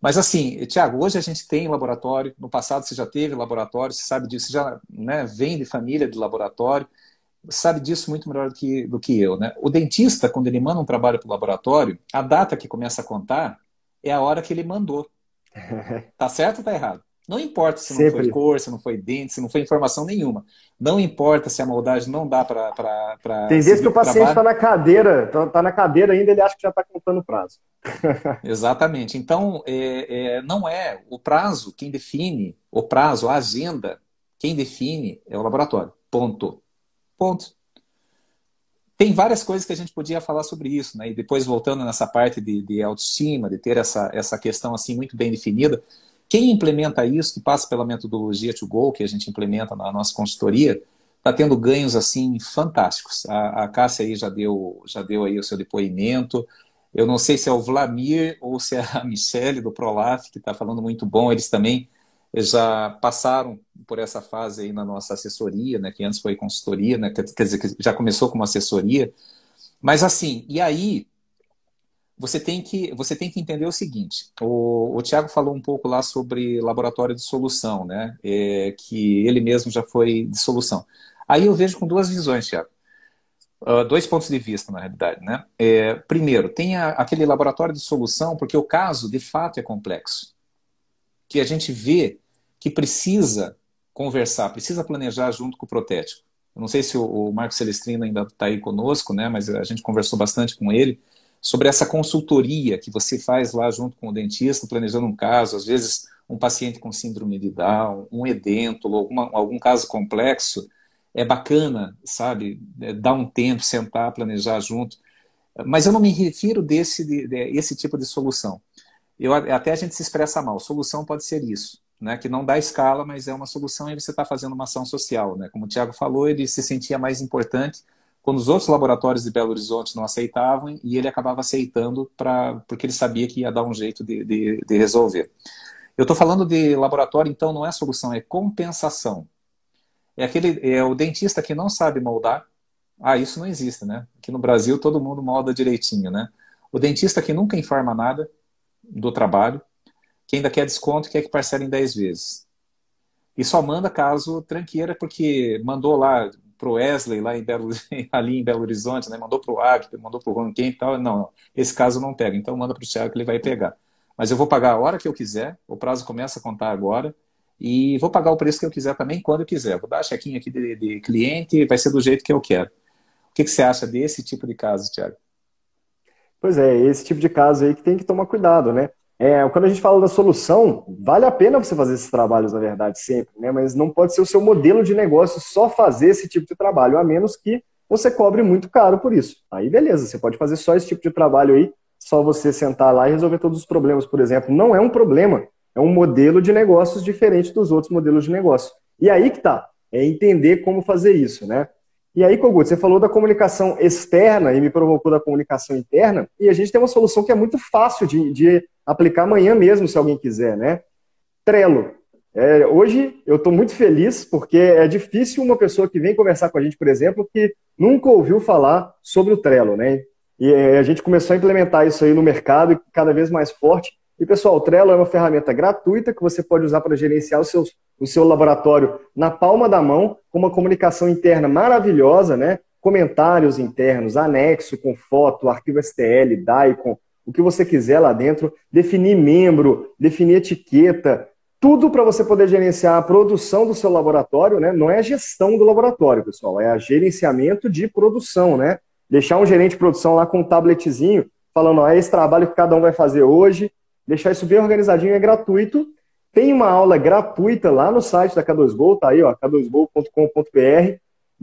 Speaker 1: Mas assim, Tiago, hoje a gente tem laboratório, no passado você já teve laboratório, você sabe disso, você já né, vem de família de laboratório sabe disso muito melhor do que, do que eu. Né? O dentista, quando ele manda um trabalho para o laboratório, a data que começa a contar é a hora que ele mandou. tá certo ou tá errado? Não importa se não foi cor, se não foi dente, se não foi informação nenhuma. Não importa se a maldade não dá para.
Speaker 2: Tem vezes que o paciente está na cadeira, está tá na cadeira ainda, ele acha que já está contando o prazo.
Speaker 1: Exatamente. Então, é, é, não é o prazo quem define, o prazo, a agenda, quem define é o laboratório. Ponto. Ponto. Tem várias coisas que a gente podia falar sobre isso, né? E depois voltando nessa parte de, de autoestima, de ter essa, essa questão assim muito bem definida, Quem implementa isso, que passa pela metodologia to go, que a gente implementa na nossa consultoria, está tendo ganhos assim fantásticos. A, a Cássia aí já deu, já deu aí o seu depoimento. Eu não sei se é o Vlamir ou se é a Michelle do Prolaf, que está falando muito bom. Eles também já passaram por essa fase aí na nossa assessoria, né, que antes foi consultoria, né, quer dizer, que já começou como assessoria. Mas assim, e aí você tem que, você tem que entender o seguinte: o, o Tiago falou um pouco lá sobre laboratório de solução, né? É, que ele mesmo já foi de solução. Aí eu vejo com duas visões, Tiago. Uh, dois pontos de vista, na realidade. Né? É, primeiro, tem a, aquele laboratório de solução, porque o caso, de fato, é complexo. Que a gente vê que precisa conversar, precisa planejar junto com o protético. Eu não sei se o, Marco Celestrino ainda está aí conosco, né? mas a gente conversou bastante com ele sobre essa consultoria que você faz lá junto com o dentista, planejando um caso, às vezes um paciente com síndrome de Down, um edêntulo, alguma, algum caso complexo, é bacana, sabe? É, dar um tempo, sentar, planejar junto. Mas eu não me refiro desse de, de, esse tipo de solução. Eu, até a gente se expressa mal. Solução pode ser isso, né? Que não dá escala, mas é uma solução e você está fazendo uma ação social, né? Como o Tiago falou, ele se sentia mais importante quando os outros laboratórios de Belo Horizonte não aceitavam e ele acabava aceitando para porque ele sabia que ia dar um jeito de, de, de resolver. Eu estou falando de laboratório, então não é solução, é compensação. É aquele é o dentista que não sabe moldar. Ah, isso não existe, né? Aqui no Brasil todo mundo molda direitinho, né? O dentista que nunca informa nada do trabalho, que ainda quer desconto quer que parcele em 10 vezes. E só manda caso tranqueira, porque mandou lá pro Wesley lá em Belo, ali em Belo Horizonte, né? Mandou pro Agter, mandou pro Ronquem e tal. Não, esse caso não pega. Então manda pro Thiago que ele vai pegar. Mas eu vou pagar a hora que eu quiser, o prazo começa a contar agora. E vou pagar o preço que eu quiser também, quando eu quiser. Vou dar a chequinha aqui de, de cliente, vai ser do jeito que eu quero. O que, que você acha desse tipo de caso, Thiago?
Speaker 2: Pois é, esse tipo de caso aí que tem que tomar cuidado, né? É, quando a gente fala da solução, vale a pena você fazer esses trabalhos, na verdade, sempre, né? Mas não pode ser o seu modelo de negócio só fazer esse tipo de trabalho, a menos que você cobre muito caro por isso. Aí beleza, você pode fazer só esse tipo de trabalho aí, só você sentar lá e resolver todos os problemas, por exemplo. Não é um problema, é um modelo de negócios diferente dos outros modelos de negócio. E aí que tá, é entender como fazer isso, né? E aí, Kogut, você falou da comunicação externa e me provocou da comunicação interna, e a gente tem uma solução que é muito fácil de, de aplicar amanhã mesmo, se alguém quiser, né? Trello. É, hoje eu estou muito feliz porque é difícil uma pessoa que vem conversar com a gente, por exemplo, que nunca ouviu falar sobre o Trello, né? E é, a gente começou a implementar isso aí no mercado cada vez mais forte. E pessoal, o Trello é uma ferramenta gratuita que você pode usar para gerenciar o seu, o seu laboratório na palma da mão, com uma comunicação interna maravilhosa, né? Comentários internos, anexo com foto, arquivo STL, DICOM, o que você quiser lá dentro, definir membro, definir etiqueta, tudo para você poder gerenciar a produção do seu laboratório, né? Não é a gestão do laboratório, pessoal, é a gerenciamento de produção, né? Deixar um gerente de produção lá com um tabletzinho, falando, ó, é esse trabalho que cada um vai fazer hoje, deixar isso bem organizadinho, é gratuito. Tem uma aula gratuita lá no site da K2Go, tá aí, ó, k2go.com.br.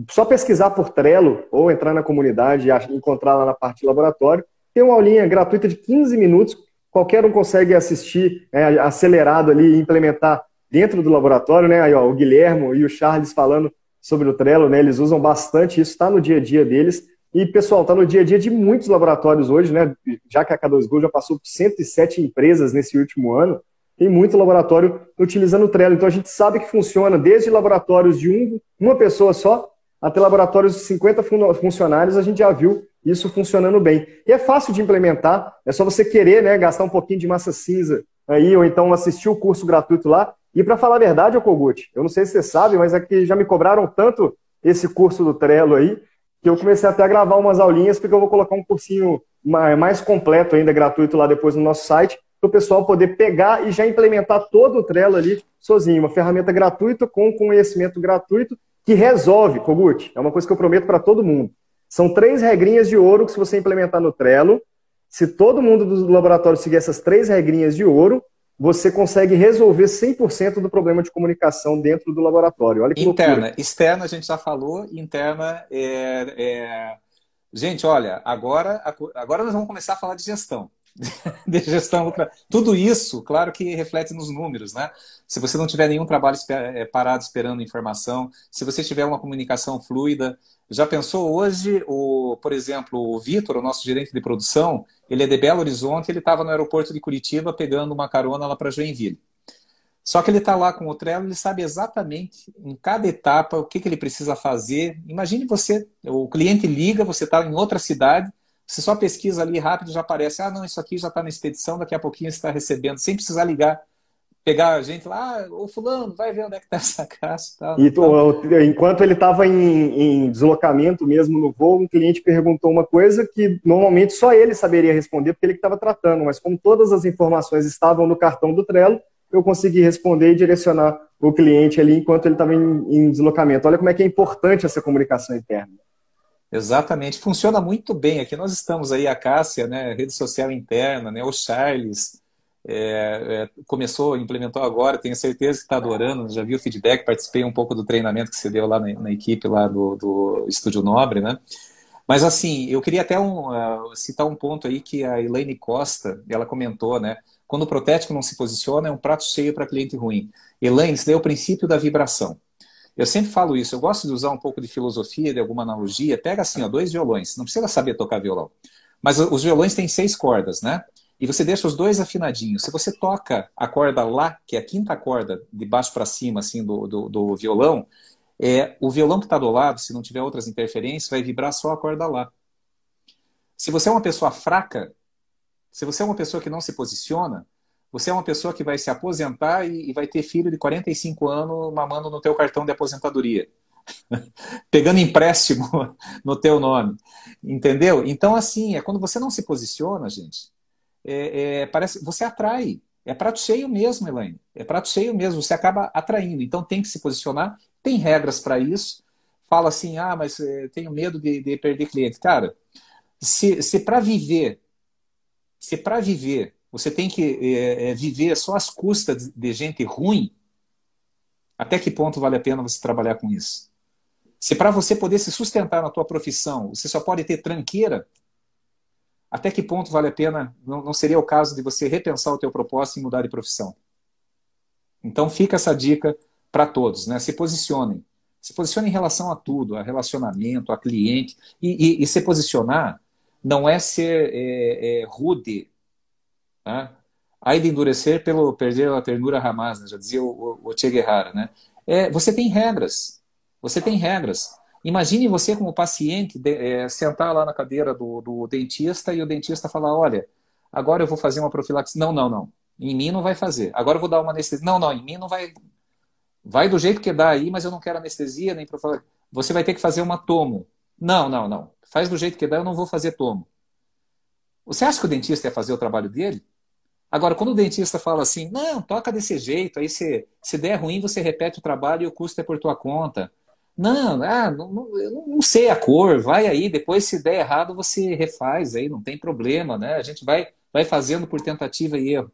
Speaker 2: Só pesquisar por Trello ou entrar na comunidade e encontrar lá na parte de laboratório. Tem uma aulinha gratuita de 15 minutos, qualquer um consegue assistir é, acelerado ali e implementar dentro do laboratório, né? Aí, ó, o Guilhermo e o Charles falando sobre o Trello, né? Eles usam bastante isso, está no dia a dia deles. E, pessoal, está no dia a dia de muitos laboratórios hoje, né? Já que a K2Go já passou por 107 empresas nesse último ano, tem muito laboratório utilizando o Trello. Então a gente sabe que funciona desde laboratórios de um, uma pessoa só até laboratórios de 50 funcionários, a gente já viu isso funcionando bem. E é fácil de implementar, é só você querer né, gastar um pouquinho de massa cinza aí, ou então assistir o curso gratuito lá. E para falar a verdade, Kogut, eu não sei se você sabe, mas é que já me cobraram tanto esse curso do Trello aí, que eu comecei até a gravar umas aulinhas, porque eu vou colocar um cursinho mais completo ainda, gratuito lá depois no nosso site, para o pessoal poder pegar e já implementar todo o Trello ali sozinho. Uma ferramenta gratuita com conhecimento gratuito que resolve, Kogut. É uma coisa que eu prometo para todo mundo. São três regrinhas de ouro que, se você implementar no Trello, se todo mundo do laboratório seguir essas três regrinhas de ouro, você consegue resolver 100% do problema de comunicação dentro do laboratório. Olha que
Speaker 1: interna,
Speaker 2: loucura.
Speaker 1: externa a gente já falou, interna é, é... Gente, olha, agora, agora nós vamos começar a falar de gestão. de gestão Tudo isso, claro que reflete nos números, né? Se você não tiver nenhum trabalho eh, parado esperando informação, se você tiver uma comunicação fluida, já pensou hoje, o, por exemplo, o Vitor, o nosso gerente de produção, ele é de Belo Horizonte, ele estava no aeroporto de Curitiba pegando uma carona lá para Joinville. Só que ele está lá com o Trello, ele sabe exatamente em cada etapa o que, que ele precisa fazer. Imagine você, o cliente liga, você está em outra cidade, você só pesquisa ali rápido, já aparece, ah, não, isso aqui já está na expedição, daqui a pouquinho você está recebendo, sem precisar ligar, pegar a gente lá, ah, ô fulano, vai ver onde é que está essa caixa.
Speaker 2: E tu, enquanto ele estava em, em, deslocamento mesmo no voo, um cliente perguntou uma coisa que normalmente só ele saberia responder, porque ele estava tratando, mas como todas as informações estavam no cartão do Trello, eu consegui responder e direcionar o cliente ali enquanto ele estava em, em deslocamento. Olha como é que é importante essa comunicação interna.
Speaker 1: Exatamente, funciona muito bem. Aqui nós estamos aí, a Cássia, né, rede social interna, né, o Charles, é, é, começou, implementou agora, tenho certeza que está adorando, já vi o feedback, participei um pouco do treinamento que você deu lá na, na equipe lá do, do Estúdio Nobre, né? Mas assim, eu queria até um, uh, citar um ponto aí que a Elaine Costa, ela comentou, né? Quando o protético não se posiciona, é um prato cheio para cliente ruim. Elaine, isso daí é o princípio da vibração. Eu sempre falo isso, eu gosto de usar um pouco de filosofia, de alguma analogia. Pega assim, ó, dois violões, não precisa saber tocar violão. Mas os violões têm seis cordas, né? E você deixa os dois afinadinhos. Se você toca a corda Lá, que é a quinta corda, de baixo para cima, assim, do, do, do, violão, é, o violão que está do lado, se não tiver outras interferências, vai vibrar só a corda Lá. Se você é uma pessoa fraca, se você é uma pessoa que não se posiciona, você é uma pessoa que vai se aposentar e, e vai ter filho de 45 anos mamando no teu cartão de aposentadoria. Pegando empréstimo no teu nome. Entendeu? Então, assim, é quando você não se posiciona, gente, é, é, parece, você atrai. É prato cheio mesmo, Elaine. É prato cheio mesmo. Você acaba atraindo. Então tem que se posicionar. Tem regras para isso. Fala assim, ah, mas é, tenho medo de, de perder cliente. Cara, se, se para viver, se para viver você tem que é, é, viver só às custas de gente ruim, até que ponto vale a pena você trabalhar com isso? Se para você poder se sustentar na tua profissão, você só pode ter tranqueira, até que ponto vale a pena, não, não seria o caso de você repensar o teu propósito e mudar de profissão? Então fica essa dica para todos, né? Se posicionem. Se posicionem em relação a tudo, a relacionamento, a cliente. E, e, e se posicionar não é ser é, é, rude, Aí de endurecer pelo perder a ternura ramaz, né? já dizia o, o, Che Guevara. Né? É, você tem regras. Você tem regras. Imagine você como paciente de, é, sentar lá na cadeira do, do dentista e o dentista falar, olha, agora eu vou fazer uma profilaxia. Não, não, não. Em mim não vai fazer. Agora eu vou dar uma anestesia. Não, não, em mim não vai. Vai do jeito que dá aí, mas eu não quero anestesia nem profilaxia. Você vai ter que fazer uma tomo. Não, não, não. Faz do jeito que dá, eu não vou fazer tomo. Você acha que o dentista ia fazer o trabalho dele? Agora, quando o dentista fala assim, não, toca desse jeito, aí se, se der ruim, você repete o trabalho e o custo é por tua conta. Não, ah, não, não, eu não sei a cor, vai aí, depois se der errado, você refaz aí, não tem problema, né? A gente vai, vai fazendo por tentativa e erro.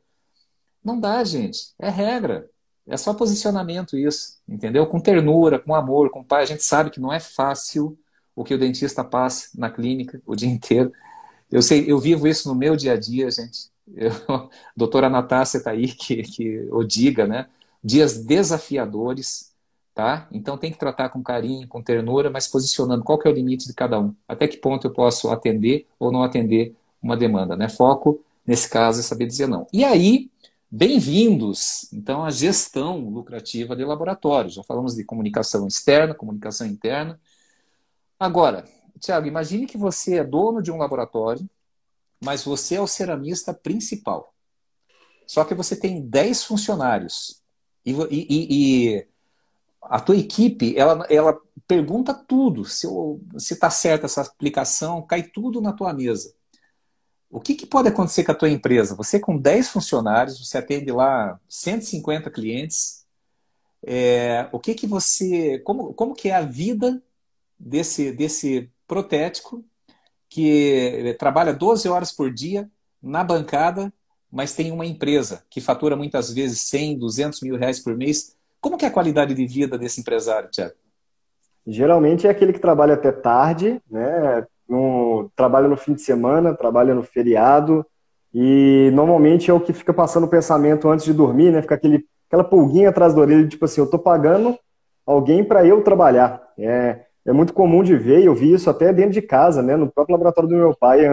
Speaker 1: Não dá, gente. É regra. É só posicionamento isso, entendeu? Com ternura, com amor, com pai. A gente sabe que não é fácil o que o dentista passa na clínica o dia inteiro. Eu sei, eu vivo isso no meu dia a dia, gente. A doutora Natácia está aí, que, que o diga, né? Dias desafiadores, tá? Então tem que tratar com carinho, com ternura, mas posicionando qual que é o limite de cada um. Até que ponto eu posso atender ou não atender uma demanda, né? Foco, nesse caso, é saber dizer não. E aí, bem-vindos, então, à gestão lucrativa de laboratório. Já falamos de comunicação externa, comunicação interna. Agora, Tiago, imagine que você é dono de um laboratório, mas você é o ceramista principal. Só que você tem 10 funcionários. E, e, e a tua equipe, ela, ela pergunta tudo. Se está certa essa aplicação, cai tudo na tua mesa. O que, que, pode acontecer com a tua empresa? Você com 10 funcionários, você atende lá 150 clientes. É, o que que você. Como, como que é a vida desse, desse protético que trabalha 12 horas por dia na bancada, mas tem uma empresa que fatura muitas vezes 100, 200 mil reais por mês. Como que é a qualidade de vida desse empresário, Tiago?
Speaker 2: Geralmente é aquele que trabalha até tarde, né? No, trabalha no fim de semana, trabalha no feriado, E normalmente é o que fica passando o pensamento antes de dormir, né? Fica aquele, aquela pulguinha atrás da orelha, tipo assim, eu tô pagando alguém para eu trabalhar. É, é muito comum de ver, eu vi isso até dentro de casa, né? No próprio laboratório do meu pai,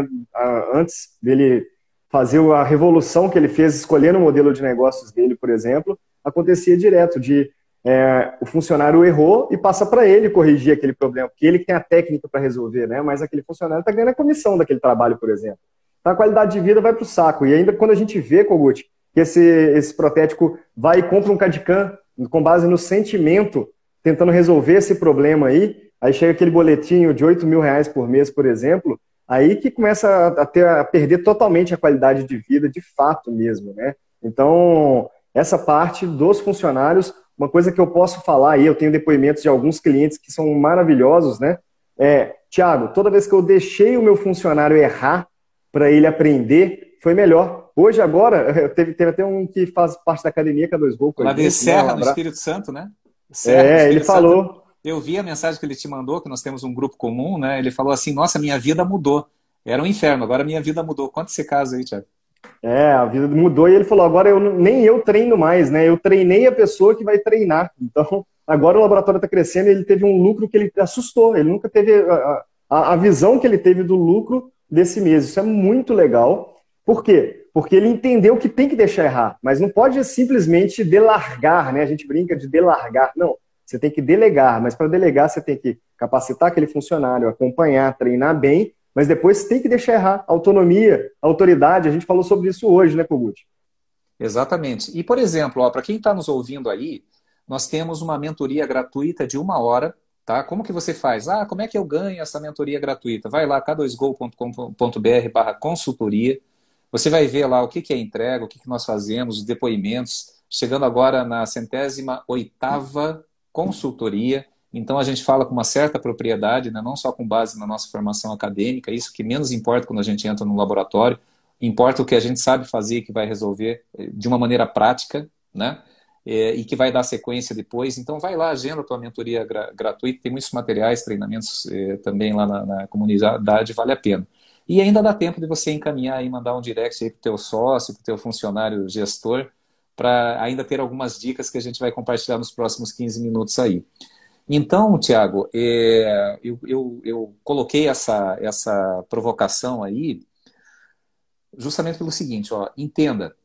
Speaker 2: antes dele fazer a revolução que ele fez escolhendo o modelo de negócios dele, por exemplo, acontecia direto de é, o funcionário errou e passa para ele corrigir aquele problema, porque ele tem a técnica para resolver, né? Mas aquele funcionário está ganhando a comissão daquele trabalho, por exemplo. Então a qualidade de vida vai para o saco. E ainda quando a gente vê, Kogut, que esse, esse protético vai e compra um CADCAM com base no sentimento, tentando resolver esse problema aí, aí chega aquele boletinho de 8 mil reais por mês, por exemplo, aí que começa a, ter, a perder totalmente a qualidade de vida, de fato mesmo, né? Então, essa parte dos funcionários, uma coisa que eu posso falar aí, eu tenho depoimentos de alguns clientes que são maravilhosos, né? É, Tiago, toda vez que eu deixei o meu funcionário errar para ele aprender, foi melhor. Hoje, agora, teve, teve até um que faz parte da academia, que é dois gols.
Speaker 1: Lá de né? Serra, no Espírito Santo, né?
Speaker 2: Serra, é, ele falou.
Speaker 1: Eu vi a mensagem que ele te mandou, que nós temos um grupo comum, né? Ele falou assim: Nossa, minha vida mudou. Era um inferno, agora minha vida mudou. Quanto esse caso aí, Tiago?
Speaker 2: É, a vida mudou e ele falou: agora eu nem eu treino mais, né? Eu treinei a pessoa que vai treinar. Então, agora o laboratório está crescendo e ele teve um lucro que ele assustou. Ele nunca teve a, a, a, visão que ele teve do lucro desse mês. Isso é muito legal. Por quê? Porque ele entendeu que tem que deixar errar, mas não pode simplesmente delargar, né? A gente brinca de delargar. Não, você tem que delegar, mas para delegar você tem que capacitar aquele funcionário, acompanhar, treinar bem mas depois tem que deixar errar. Autonomia, autoridade, a gente falou sobre isso hoje, né, Kogut?
Speaker 1: Exatamente. E, por exemplo, para quem está nos ouvindo aí, nós temos uma mentoria gratuita de uma hora, tá? Como que você faz? Ah, como é que eu ganho essa mentoria gratuita? Vai lá, k2go.com.br barra consultoria. Você vai ver lá o que, que é entrega, o que, que nós fazemos, os depoimentos. Chegando agora na centésima oitava consultoria. Então a gente fala com uma certa propriedade, né? não só com base na nossa formação acadêmica, isso que menos importa quando a gente entra no laboratório, importa o que a gente sabe fazer e que vai resolver eh, de uma maneira prática, né? É, e que vai dar sequência depois. Então vai lá, agenda a tua mentoria gra gratuita, tem muitos materiais, treinamentos é, também lá na, na, comunidade, vale a pena. E ainda dá tempo de você encaminhar e mandar um direct para o teu sócio, para o teu funcionário gestor, para ainda ter algumas dicas que a gente vai compartilhar nos próximos 15 minutos aí. Então, Tiago, é, eu, eu, eu, coloquei essa, essa provocação aí justamente pelo seguinte, ó, entenda,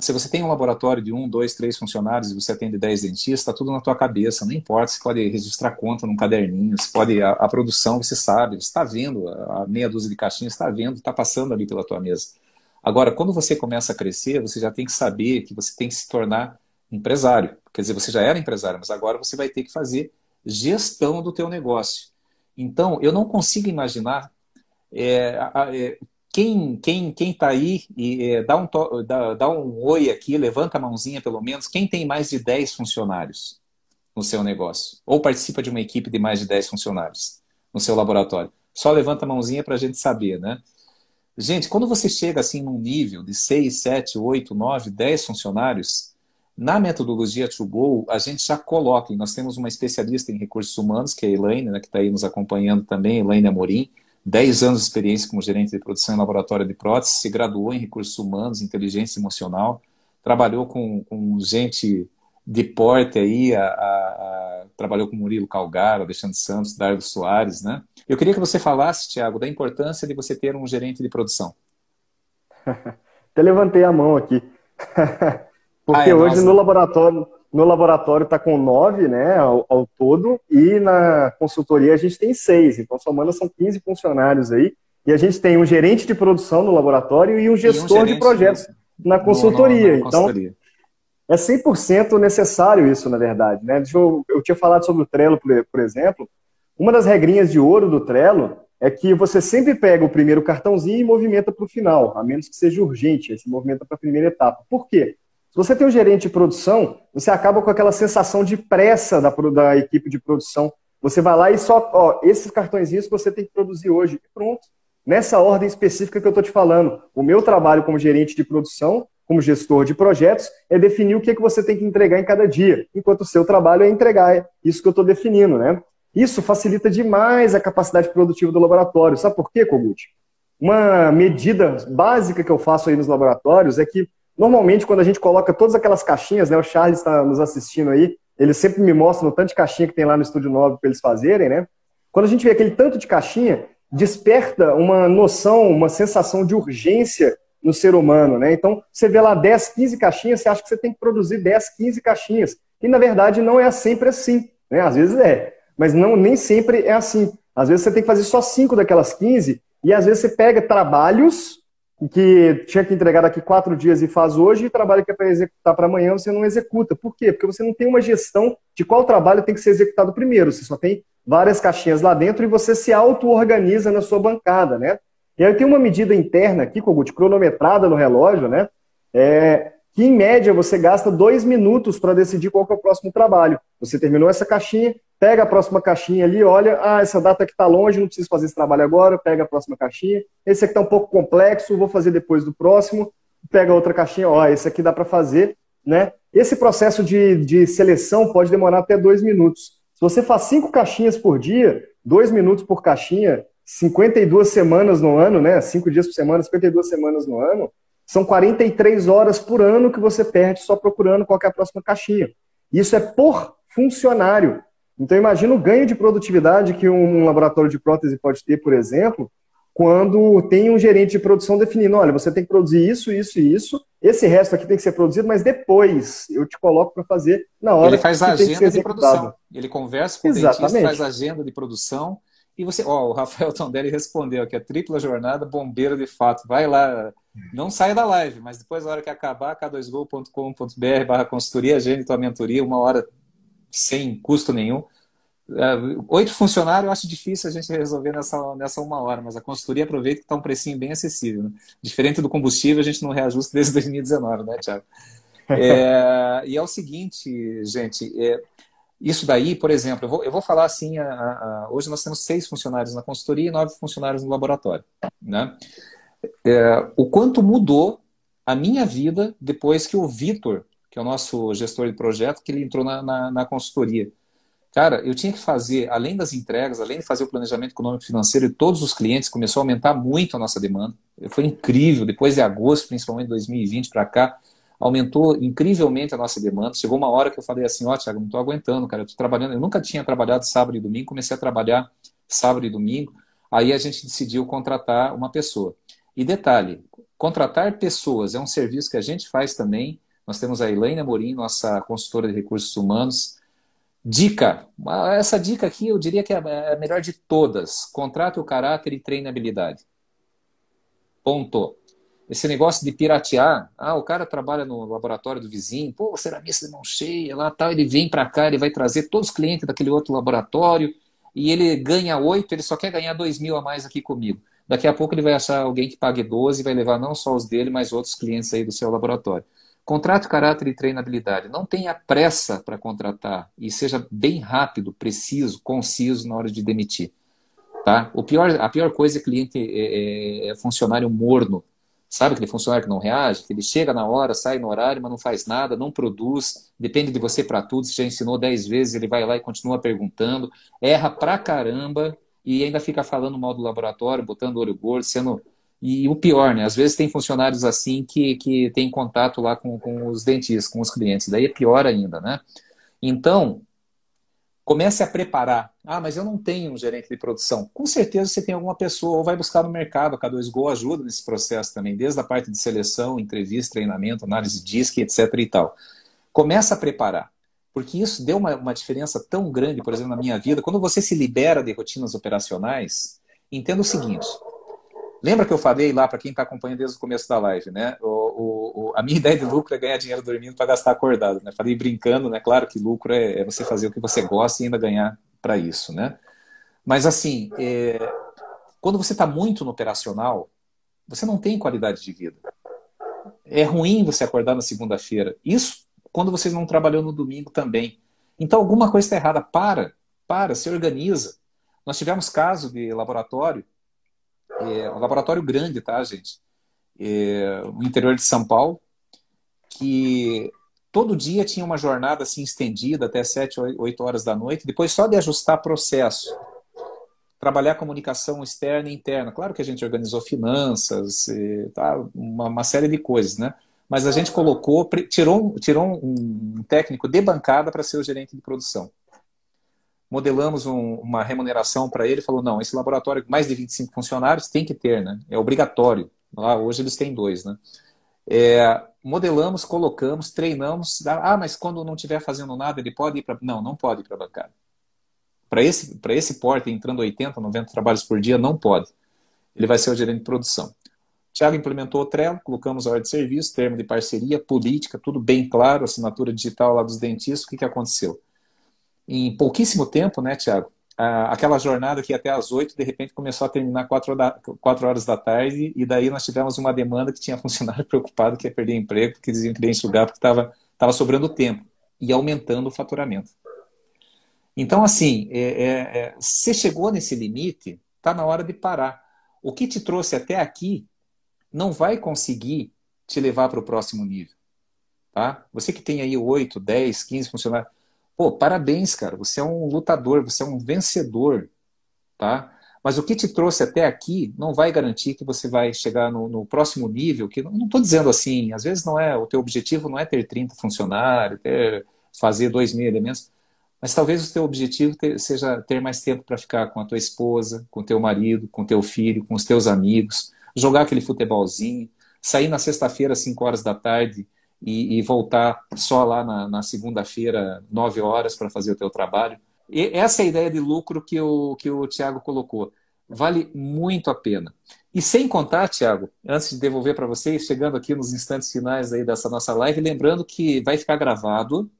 Speaker 1: se você tem um laboratório de um, dois, três funcionários e você atende dez dentistas, está tudo na tua cabeça, não importa, você pode registrar conta num caderninho, você pode, a, a produção você sabe, você está vendo, a meia dúzia de caixinhas está vendo, está passando ali pela tua mesa. Agora, quando você começa a crescer, você já tem que saber que você tem que se tornar empresário. Quer dizer, você já era empresário, mas agora você vai ter que fazer gestão do teu negócio. Então, eu não consigo imaginar é, é, quem quem quem está aí e é, dá, um dá, dá um oi aqui, levanta a mãozinha pelo menos, quem tem mais de 10 funcionários no seu negócio? Ou participa de uma equipe de mais de 10 funcionários no seu laboratório? Só levanta a mãozinha para a gente saber, né? Gente, quando você chega assim num nível de 6, 7, 8, 9, 10 funcionários, na metodologia To Go, a gente já coloca, e nós temos uma especialista em recursos humanos, que é a Elaine, né, que está aí nos acompanhando também, Elaine Amorim, 10 anos de experiência como gerente de produção em laboratório de prótese, se graduou em recursos humanos, inteligência emocional, trabalhou com, com gente de porte aí, a, a, a, trabalhou com Murilo Calgaro, Alexandre Santos, Dardo Soares, né? Eu queria que você falasse, Tiago, da importância de você ter um gerente de produção.
Speaker 2: Até levantei a mão aqui. Porque ah, é, hoje no laboratório, no laboratório está com nove, né, ao, ao, todo, e na consultoria a gente tem seis. Então, somando, são 15 funcionários aí. E a gente tem um gerente de produção no laboratório e um gestor e um de projetos na consultoria. No, no, na então, consultoria. é 100% necessário isso, na verdade. Né? Eu, eu, tinha falado sobre o Trello, por exemplo. Uma das regrinhas de ouro do Trello é que você sempre pega o primeiro cartãozinho e movimenta para o final, a menos que seja urgente, esse movimenta para a primeira etapa. Por quê? Se você tem um gerente de produção, você acaba com aquela sensação de pressa da, da equipe de produção. Você vai lá e só, ó, esses cartõezinhos que você tem que produzir hoje. Pronto. Nessa ordem específica que eu estou te falando. O meu trabalho como gerente de produção, como gestor de projetos, é definir o que, que você tem que entregar em cada dia, enquanto o seu trabalho é entregar isso que eu estou definindo, né? Isso facilita demais a capacidade produtiva do laboratório. Sabe por quê, Kogut? uma medida básica que eu faço aí nos laboratórios é que, normalmente, quando a gente coloca todas aquelas caixinhas, né, o Charles está nos assistindo aí, ele sempre me mostra o tanto de caixinha que tem lá no Estúdio 9 para eles fazerem, né? Quando a gente vê aquele tanto de caixinha, desperta uma noção, uma sensação de urgência no ser humano, né? Então, você vê lá 10, 15 caixinhas, você acha que você tem que produzir 10, 15 caixinhas. E, na verdade, não é sempre assim, né? Às vezes é, mas não nem sempre é assim. Às vezes você tem que fazer só 5 daquelas 15 e, às vezes, você pega trabalhos que tinha que entregar daqui quatro dias e faz hoje, e trabalho que é para executar para amanhã você não executa. Por quê? Porque você não tem uma gestão de qual trabalho tem que ser executado primeiro. Você só tem várias caixinhas lá dentro e você se auto-organiza na sua bancada, né? E aí tem uma medida interna aqui, Kogut, cronometrada no relógio, né? É, que em média você gasta dois minutos para decidir qual é o próximo trabalho. Você terminou essa caixinha, pega a próxima caixinha ali, olha, ah, essa data aqui está longe, não preciso fazer esse trabalho agora, pega a próxima caixinha. Esse aqui está um pouco complexo, vou fazer depois do próximo. Pega outra caixinha, ó, esse aqui dá para fazer, né? Esse processo de, de seleção pode demorar até dois minutos. Se você faz cinco caixinhas por dia, dois minutos por caixinha, 52 semanas no ano, né? Cinco dias por semana, 52 semanas no ano, são 43 horas por ano que você perde só procurando qual é a próxima caixinha. Isso é por funcionário. Então imagina o ganho de produtividade que um laboratório de prótese pode ter, por exemplo, quando tem um gerente de produção definindo, olha, você tem que produzir isso, isso e isso, esse resto aqui tem que ser produzido, mas depois eu te coloco para fazer na hora
Speaker 1: Ele faz que a agenda de produção. Ele conversa com Exatamente. o dentista, faz agenda de produção e você, ó, o Rafael Tondelli respondeu aqui, a tripla jornada, bombeiro de fato. Vai lá, não saia da live, mas depois, na hora que acabar, k2go.com.br barra consultoria, agende tua mentoria, uma hora sem custo nenhum. Uh, oito funcionários eu acho difícil a gente resolver nessa, nessa uma hora, mas a consultoria aproveita que está um precinho bem acessível. Né? Diferente do combustível, a gente não reajusta desde 2019, né, Tiago? É, e é o seguinte, gente, é, isso daí, por exemplo, eu vou, eu vou falar assim: a, a, hoje nós temos seis funcionários na consultoria e nove funcionários no laboratório. Né? É, o quanto mudou a minha vida depois que o Vitor, que é o nosso gestor de projeto, que ele entrou na, na, na consultoria. Cara, eu tinha que fazer, além das entregas, além de fazer o planejamento econômico financeiro de todos os clientes, começou a aumentar muito a nossa demanda. Foi incrível, depois de agosto, principalmente 2020 para cá, aumentou incrivelmente a nossa demanda. Chegou uma hora que eu falei assim, ó, oh, Thiago, não estou aguentando, cara, estou trabalhando, eu nunca tinha trabalhado sábado e domingo, comecei a trabalhar sábado e domingo, aí a gente decidiu contratar uma pessoa. E detalhe, contratar pessoas é um serviço que a gente faz também, nós temos a Elaine Amorim, nossa consultora de recursos humanos, Dica, essa dica aqui eu diria que é a melhor de todas. Contrate o caráter e treinabilidade. Ponto esse negócio de piratear, ah, o cara trabalha no laboratório do vizinho, pô, ceramista de mão cheia lá tal, ele vem para cá, ele vai trazer todos os clientes daquele outro laboratório e ele ganha oito, ele só quer ganhar dois mil a mais aqui comigo. Daqui a pouco ele vai achar alguém que pague 12 e vai levar não só os dele, mas outros clientes aí do seu laboratório. Contrate caráter e treinabilidade. Não tenha pressa para contratar e seja bem rápido, preciso, conciso na hora de demitir. Tá? O pior, a pior coisa é cliente é, é, é funcionário morno Sabe aquele funcionário que não reage? Que ele chega na hora, sai no horário, mas não faz nada, não produz, depende de você para tudo. Você já ensinou dez vezes, ele vai lá e continua perguntando, erra pra caramba e ainda fica falando mal do laboratório, botando olho gordo, sendo. E o pior, né? Às vezes tem funcionários assim que, que tem contato lá com, com os dentistas, com os clientes. Daí é pior ainda, né? Então, Comece a preparar. Ah, mas eu não tenho um gerente de produção. Com certeza você tem alguma pessoa, ou vai buscar no mercado. A K2Go ajuda nesse processo também, desde a parte de seleção, entrevista, treinamento, análise de disque, etc. e tal. Começa a preparar. Porque isso deu uma, uma diferença tão grande, por exemplo, na minha vida. Quando você se libera de rotinas operacionais, entenda o seguinte: Lembra que eu falei lá, para quem está acompanhando desde o começo da live, né? O, o, a minha ideia de lucro é ganhar dinheiro dormindo para gastar acordado, né? Falei brincando, né? Claro que lucro é, é você fazer o que você gosta e ainda ganhar para isso, né? Mas assim, é, quando você está muito no operacional, você não tem qualidade de vida. É ruim você acordar na segunda-feira. Isso quando você não trabalhou no domingo também. Então alguma coisa está errada. Para, para, se organiza. Nós tivemos caso de laboratório é um laboratório grande, tá, gente? É, no interior de São Paulo, que todo dia tinha uma jornada assim estendida até 7, 8 horas da noite, depois só de ajustar processo. trabalhar comunicação externa e interna. Claro que a gente organizou finanças, e, tá, uma, uma, série de coisas, né? Mas a gente colocou, tirou, tirou um técnico de bancada para ser o gerente de produção. Modelamos um, uma remuneração para ele, falou, não, esse laboratório com mais de 25 funcionários tem que ter, né? É obrigatório. Lá hoje eles têm dois, né? É, modelamos, colocamos, treinamos. Ah, mas quando não estiver fazendo nada, ele pode ir para. Não, não pode ir para a bancada. Para esse, esse porte, entrando 80, 90 trabalhos por dia, não pode. Ele vai ser o gerente de produção. Tiago implementou o Trello, colocamos a ordem de serviço, termo de parceria, política, tudo bem claro, assinatura digital lá dos dentistas. O que, que aconteceu? Em pouquíssimo tempo, né, Tiago? aquela jornada que até às 8, de repente começou a terminar 4 horas, da, horas da tarde, e daí nós tivemos uma demanda que tinha funcionário preocupado que ia perder emprego, porque diziam que ia enxugar porque estava sobrando tempo e aumentando o faturamento. Então, assim, é, é, é, você chegou nesse limite, está na hora de parar. O que te trouxe até aqui não vai conseguir te levar para o próximo nível. Tá? Você que tem aí 8, 10, 15 funcionários, pô, parabéns, cara, você é um lutador, você é um vencedor, tá? Mas o que te trouxe até aqui não vai garantir que você vai chegar no, no próximo nível, que não estou dizendo assim, às vezes não é, o teu objetivo não é ter 30 funcionários, ter, fazer 2 mil elementos, mas talvez o teu objetivo ter, seja ter mais tempo para ficar com a tua esposa, com teu marido, com teu filho, com os teus amigos, jogar aquele futebolzinho, sair na sexta-feira às 5 horas da tarde e, e voltar só lá na, na segunda-feira, 9 horas, para fazer o teu trabalho. E essa é a ideia de lucro que o, que o Tiago colocou. Vale muito a pena. E sem contar, Tiago, antes de devolver para vocês, chegando aqui nos instantes finais aí dessa nossa live, lembrando que vai ficar gravado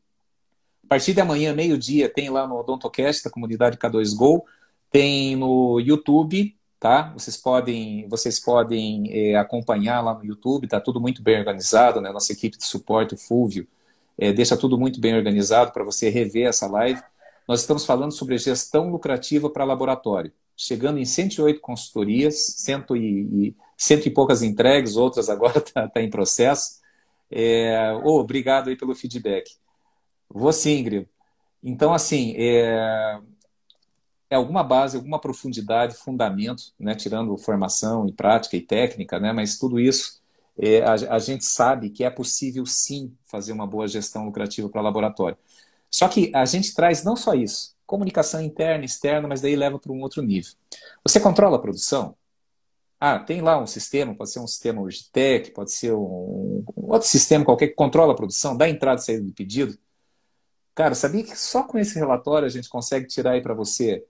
Speaker 1: a partir de amanhã, meio-dia, tem lá no Odontocast, da comunidade K2Go, tem no YouTube, tá? Vocês podem, vocês podem é, acompanhar lá no YouTube, tá tudo muito bem organizado, né? Nossa equipe de suporte, o Fulvio, é, deixa tudo muito bem organizado para você rever essa live. Nós estamos falando sobre gestão lucrativa para laboratório, chegando em 108 consultorias, cento e, cento e poucas entregas, outras agora está tá em processo. É, oh, obrigado aí pelo feedback. Vou sim, Ingrid. Então, assim, é alguma base, alguma profundidade, fundamento, né, tirando formação e prática e técnica, né, mas tudo isso é, a, a, gente sabe que é possível sim fazer uma boa gestão lucrativa para laboratório. Só que a gente traz não só isso, comunicação interna, externa, mas daí leva para um outro nível. Você controla a produção? Ah, tem lá um sistema, pode ser um sistema Urgitec, pode ser um, um outro sistema qualquer que controla a produção, dá entrada e saída de pedido. Cara, sabia que só com esse relatório a gente consegue tirar aí para você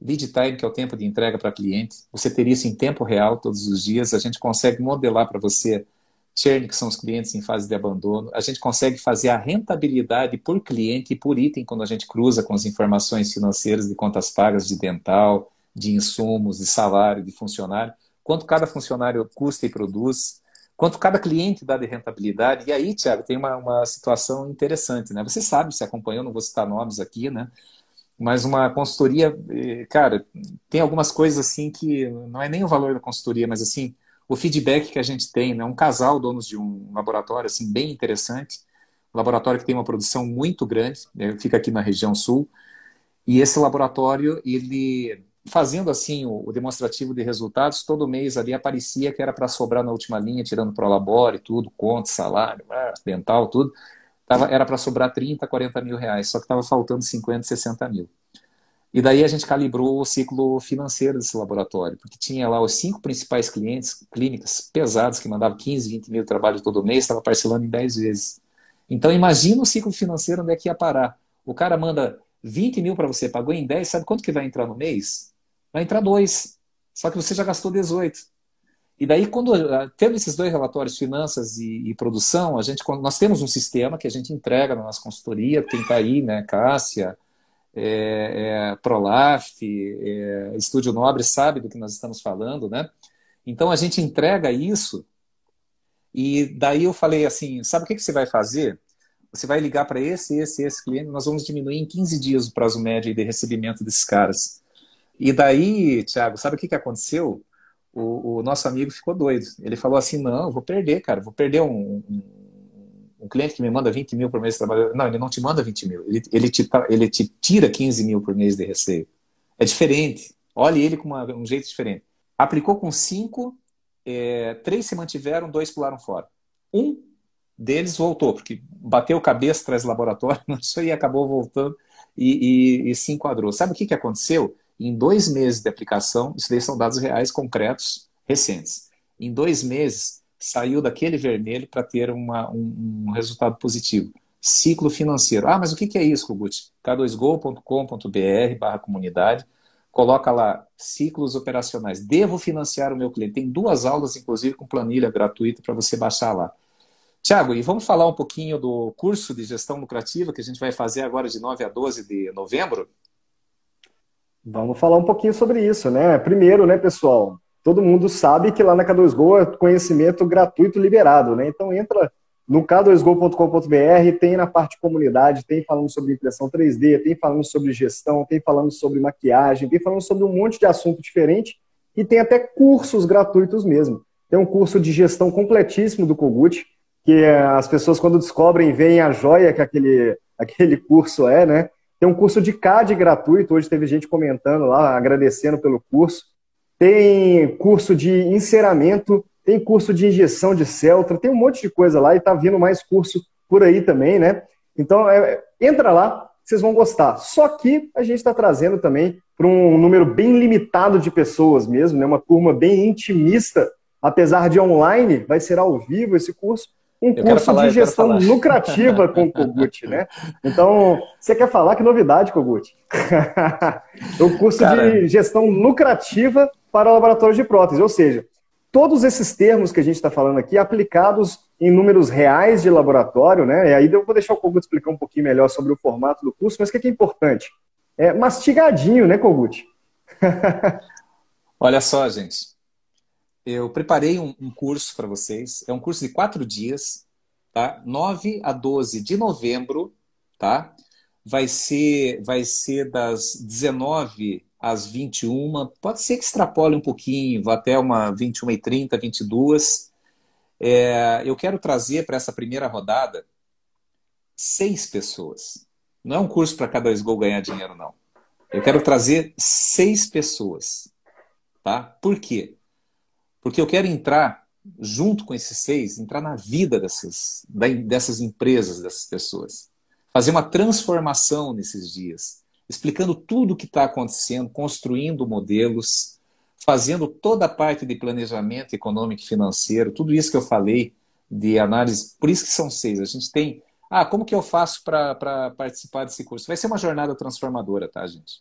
Speaker 1: lead time, que é o tempo de entrega para cliente. Você teria isso em tempo real todos os dias. A gente consegue modelar para você churn, que são os clientes em fase de abandono. A gente consegue fazer a rentabilidade por cliente e por item quando a gente cruza com as informações financeiras de contas pagas de dental, de insumos, de salário, de funcionário. Quanto cada funcionário custa e produz quanto cada cliente dá de rentabilidade. E aí, Tiago, tem uma, uma situação interessante, né? Você sabe, você acompanhou, não vou citar nomes aqui, né? Mas uma consultoria, eh, cara, tem algumas coisas assim que não é nem o valor da consultoria, mas assim, o feedback que a gente tem, né? Um casal, donos de um laboratório, assim, bem interessante, um laboratório que tem uma produção muito grande, né? fica aqui na região sul, e esse laboratório, ele fazendo assim o, o, demonstrativo de resultados, todo mês ali aparecia que era para sobrar na última linha, tirando pro labore, tudo, conta, salário, ah, dental, tudo. Tava, era para sobrar 30, 40 mil reais, só que estava faltando 50, 60 mil. E daí a gente calibrou o ciclo financeiro desse laboratório, porque tinha lá os cinco principais clientes, clínicas pesadas, que mandavam 15, 20 mil de trabalho todo mês, estava parcelando em 10 vezes. Então imagina o ciclo financeiro onde é que ia parar. O cara manda 20 mil para você, pagou em 10, sabe quanto que vai entrar no mês? Vai entrar dois. Só que você já gastou 18. E daí, quando ah, tendo esses dois relatórios, finanças e, e, produção, a gente, nós temos um sistema que a gente entrega na nossa consultoria, quem está aí, né, Cássia, é, é, Prolaf, é, Estúdio Nobre, sabe do que nós estamos falando, né? Então, a gente entrega isso e daí eu falei assim, sabe o que, que você vai fazer? Você vai ligar para esse, esse, esse cliente, nós vamos diminuir em 15 dias o prazo médio de recebimento desses caras. E daí, Thiago, sabe o que, que aconteceu? O, o, nosso amigo ficou doido. Ele falou assim: não, vou perder, cara, vou perder um, um, um, cliente que me manda 20 mil por mês de trabalho. Não, ele não te manda 20 mil, ele, ele, te, ele te tira 15 mil por mês de receio. É diferente. Olhe ele com uma, um jeito diferente. Aplicou com cinco, é, três se mantiveram, dois pularam fora. Um deles voltou, porque bateu cabeça atrás do laboratório, e acabou voltando e, e, e, se enquadrou. Sabe o que, que aconteceu? Em dois meses de aplicação, isso daí são dados reais, concretos, recentes. Em dois meses, saiu daquele vermelho para ter uma, um, um, resultado positivo. Ciclo financeiro. Ah, mas o que, que é isso, Kogut? k2go.com.br barra comunidade coloca lá ciclos operacionais. Devo financiar o meu cliente. Tem duas aulas, inclusive, com planilha gratuita para você baixar lá. Tiago, e vamos falar um pouquinho do curso de gestão lucrativa que a gente vai fazer agora de 9 a 12 de novembro?
Speaker 2: Vamos falar um pouquinho sobre isso, né? Primeiro, né, pessoal? Todo mundo sabe que lá na K2Go é conhecimento gratuito liberado, né? Então entra no k2go.com.br, tem na parte comunidade, tem falando sobre impressão 3D, tem falando sobre gestão, tem falando sobre maquiagem, tem falando sobre um monte de assunto diferente e tem até cursos gratuitos mesmo. Tem um curso de gestão completíssimo do Kogut, que as pessoas quando descobrem veem a joia que aquele, aquele curso é, né? Tem um curso de CAD gratuito, hoje teve gente comentando lá, agradecendo pelo curso. Tem curso de enceramento tem curso de injeção de Celtra, tem um monte de coisa lá e tá vindo mais curso por aí também, né? Então, é, entra lá, vocês vão gostar. Só que a gente está trazendo também para um número bem limitado de pessoas mesmo, né? Uma turma bem intimista, apesar de online, vai ser ao vivo esse curso. Um curso falar, de gestão lucrativa com o Kogut, né? Então, você quer falar que novidade, Kogut? o curso Cara... de gestão lucrativa para laboratórios de prótese, ou seja, todos esses termos que a gente está falando aqui aplicados em números reais de laboratório, né? E aí eu vou deixar o Kogut explicar um pouquinho melhor sobre o formato do curso, mas o que é, importante? É mastigadinho, né, Kogut?
Speaker 1: Olha só, gente. Eu preparei um, um curso para vocês. É um curso de quatro dias, tá? 9 a 12 de novembro, tá? Vai ser, vai ser das 19 às 21. Pode ser que extrapole um pouquinho, vá até uma 21 e 30, 22. É, eu quero trazer para essa primeira rodada seis pessoas. Não é um curso para cada Go ganhar dinheiro, não. Eu quero trazer seis pessoas. Tá? Por quê? Porque eu quero entrar junto com esses seis, entrar na vida dessas, dessas empresas, dessas pessoas. Fazer uma transformação nesses dias explicando tudo o que está acontecendo, construindo modelos, fazendo toda a parte de planejamento econômico e financeiro, tudo isso que eu falei de análise. Por isso que são seis. A gente tem. Ah, como que eu faço para participar desse curso? Vai ser uma jornada transformadora, tá, gente?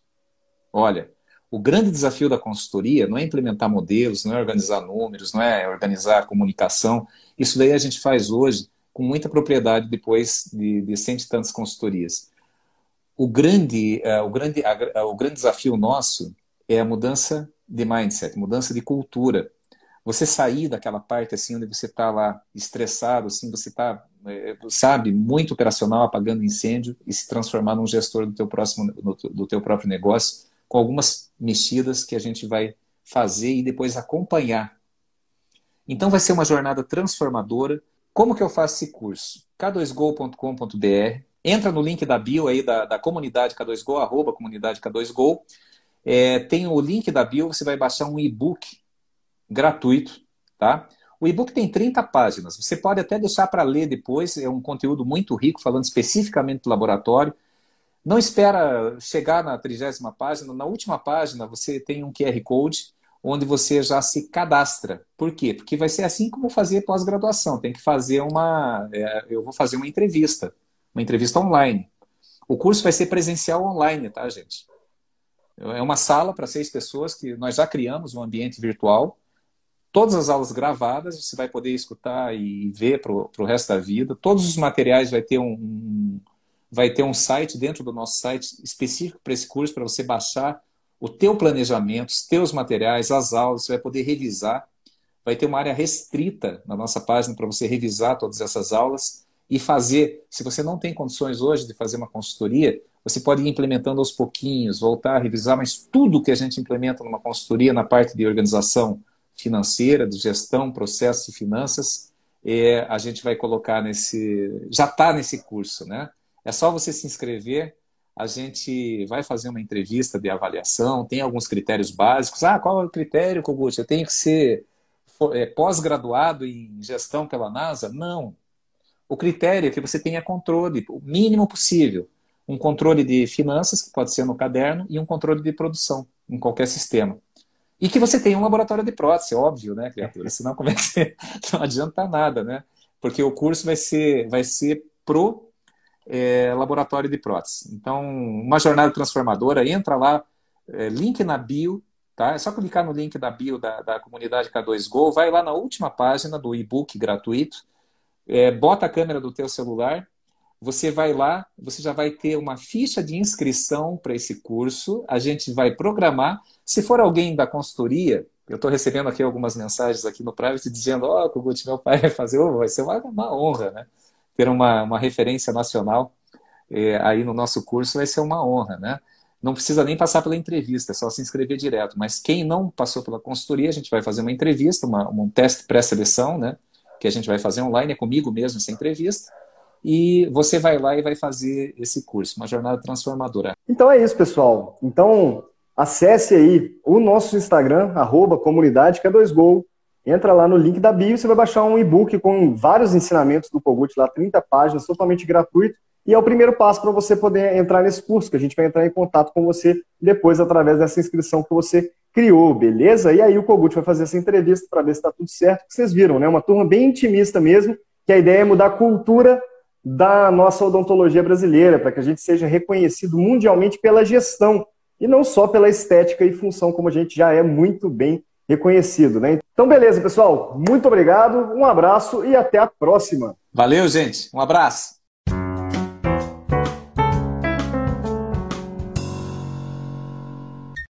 Speaker 1: Olha, o grande desafio da consultoria não é implementar modelos, não é organizar números, não é organizar comunicação. Isso daí a gente faz hoje com muita propriedade depois de, de cento e tantas consultorias o grande, uh, o, grande, o grande desafio nosso é a mudança de mindset, mudança de cultura. Você sair daquela parte assim onde você está lá estressado, assim, você está, é, sabe, muito operacional, apagando incêndio e se transformar num gestor do teu próximo, do teu próprio negócio, com algumas mexidas que a gente vai fazer e depois acompanhar. Então vai ser uma jornada transformadora. Como que eu faço esse curso? k2go.com.br entra no link da bio aí da, da comunidade K2Go, arroba comunidade K2Go. É, tem o link da bio, você vai baixar um e-book gratuito, tá? O e-book tem 30 páginas. Você pode até deixar para ler depois, é um conteúdo muito rico, falando especificamente do laboratório. Não espera chegar na trigésima página. Na última página, você tem um QR Code onde você já se cadastra. Por quê? Porque vai ser assim como fazer pós-graduação. Tem que fazer uma. É, eu vou fazer uma entrevista uma entrevista online. O curso vai ser presencial online, tá, gente? É uma sala para seis pessoas que nós já criamos um ambiente virtual. Todas as aulas gravadas, você vai poder escutar e ver para o resto da vida. Todos os materiais vai ter um, vai ter um site dentro do nosso site específico para esse curso para você baixar o teu planejamento, os teus materiais, as aulas, você vai poder revisar. Vai ter uma área restrita na nossa página para você revisar todas essas aulas e fazer. Se você não tem condições hoje de fazer uma consultoria, você pode ir implementando aos pouquinhos, voltar a revisar, mas tudo que a gente implementa numa consultoria na parte de organização financeira, de gestão, processos e finanças, é, a gente vai colocar nesse. Já está nesse curso, né? É só você se inscrever. a gente vai fazer uma entrevista de avaliação, tem alguns critérios básicos. Ah, qual é o critério, Kogut? Eu tenho que ser é, pós-graduado em gestão pela NASA? Não. O critério é que você tenha controle, o mínimo possível. Um controle de finanças, que pode ser no caderno, e um controle de produção, em qualquer sistema. E que você tenha um laboratório de prótese, óbvio, né, criatura? Senão como é que você... não adianta nada, né? Porque o curso vai ser, vai ser pro é, laboratório de prótese. Então, uma jornada transformadora, entra lá, é, link na bio, tá? É só clicar no link da bio da, da comunidade K2Go, vai lá na última página do e-book gratuito, é, bota a câmera do teu celular, você vai lá, você já vai ter uma ficha de inscrição para esse curso, a gente vai programar. Se for alguém da consultoria, eu estou recebendo aqui algumas mensagens aqui no private dizendo, ó, oh, Kogut, meu pai vai fazer, oh, vai ser uma, uma honra, né? Ter uma, uma referência nacional é, aí no nosso curso vai ser uma honra, né? Não precisa nem passar pela entrevista, é só se inscrever direto. Mas quem não passou pela consultoria, a gente vai fazer uma entrevista, uma, um teste pré-seleção, né? Que a gente vai fazer online, é comigo mesmo essa entrevista. E você vai lá e vai fazer esse curso, uma jornada transformadora.
Speaker 2: Então é isso, pessoal. Então acesse aí o nosso Instagram, arroba comunidade K2Go, Entra lá no link da bio, você vai baixar um e-book com vários ensinamentos do Kogut, lá 30 páginas, totalmente gratuito. E é o primeiro passo para você poder entrar nesse curso, que a gente vai entrar em contato com você depois através dessa inscrição que você criou, beleza? E aí o Kogut vai fazer essa entrevista para ver se está tudo certo. Vocês viram, né? Uma turma bem intimista mesmo, que a ideia é mudar a cultura da nossa odontologia brasileira, para que a gente seja reconhecido mundialmente pela gestão e não só pela estética e função, como a gente já é muito bem reconhecido, né? Então, beleza, pessoal. Muito obrigado, um abraço e até a próxima.
Speaker 1: Valeu, gente. Um abraço.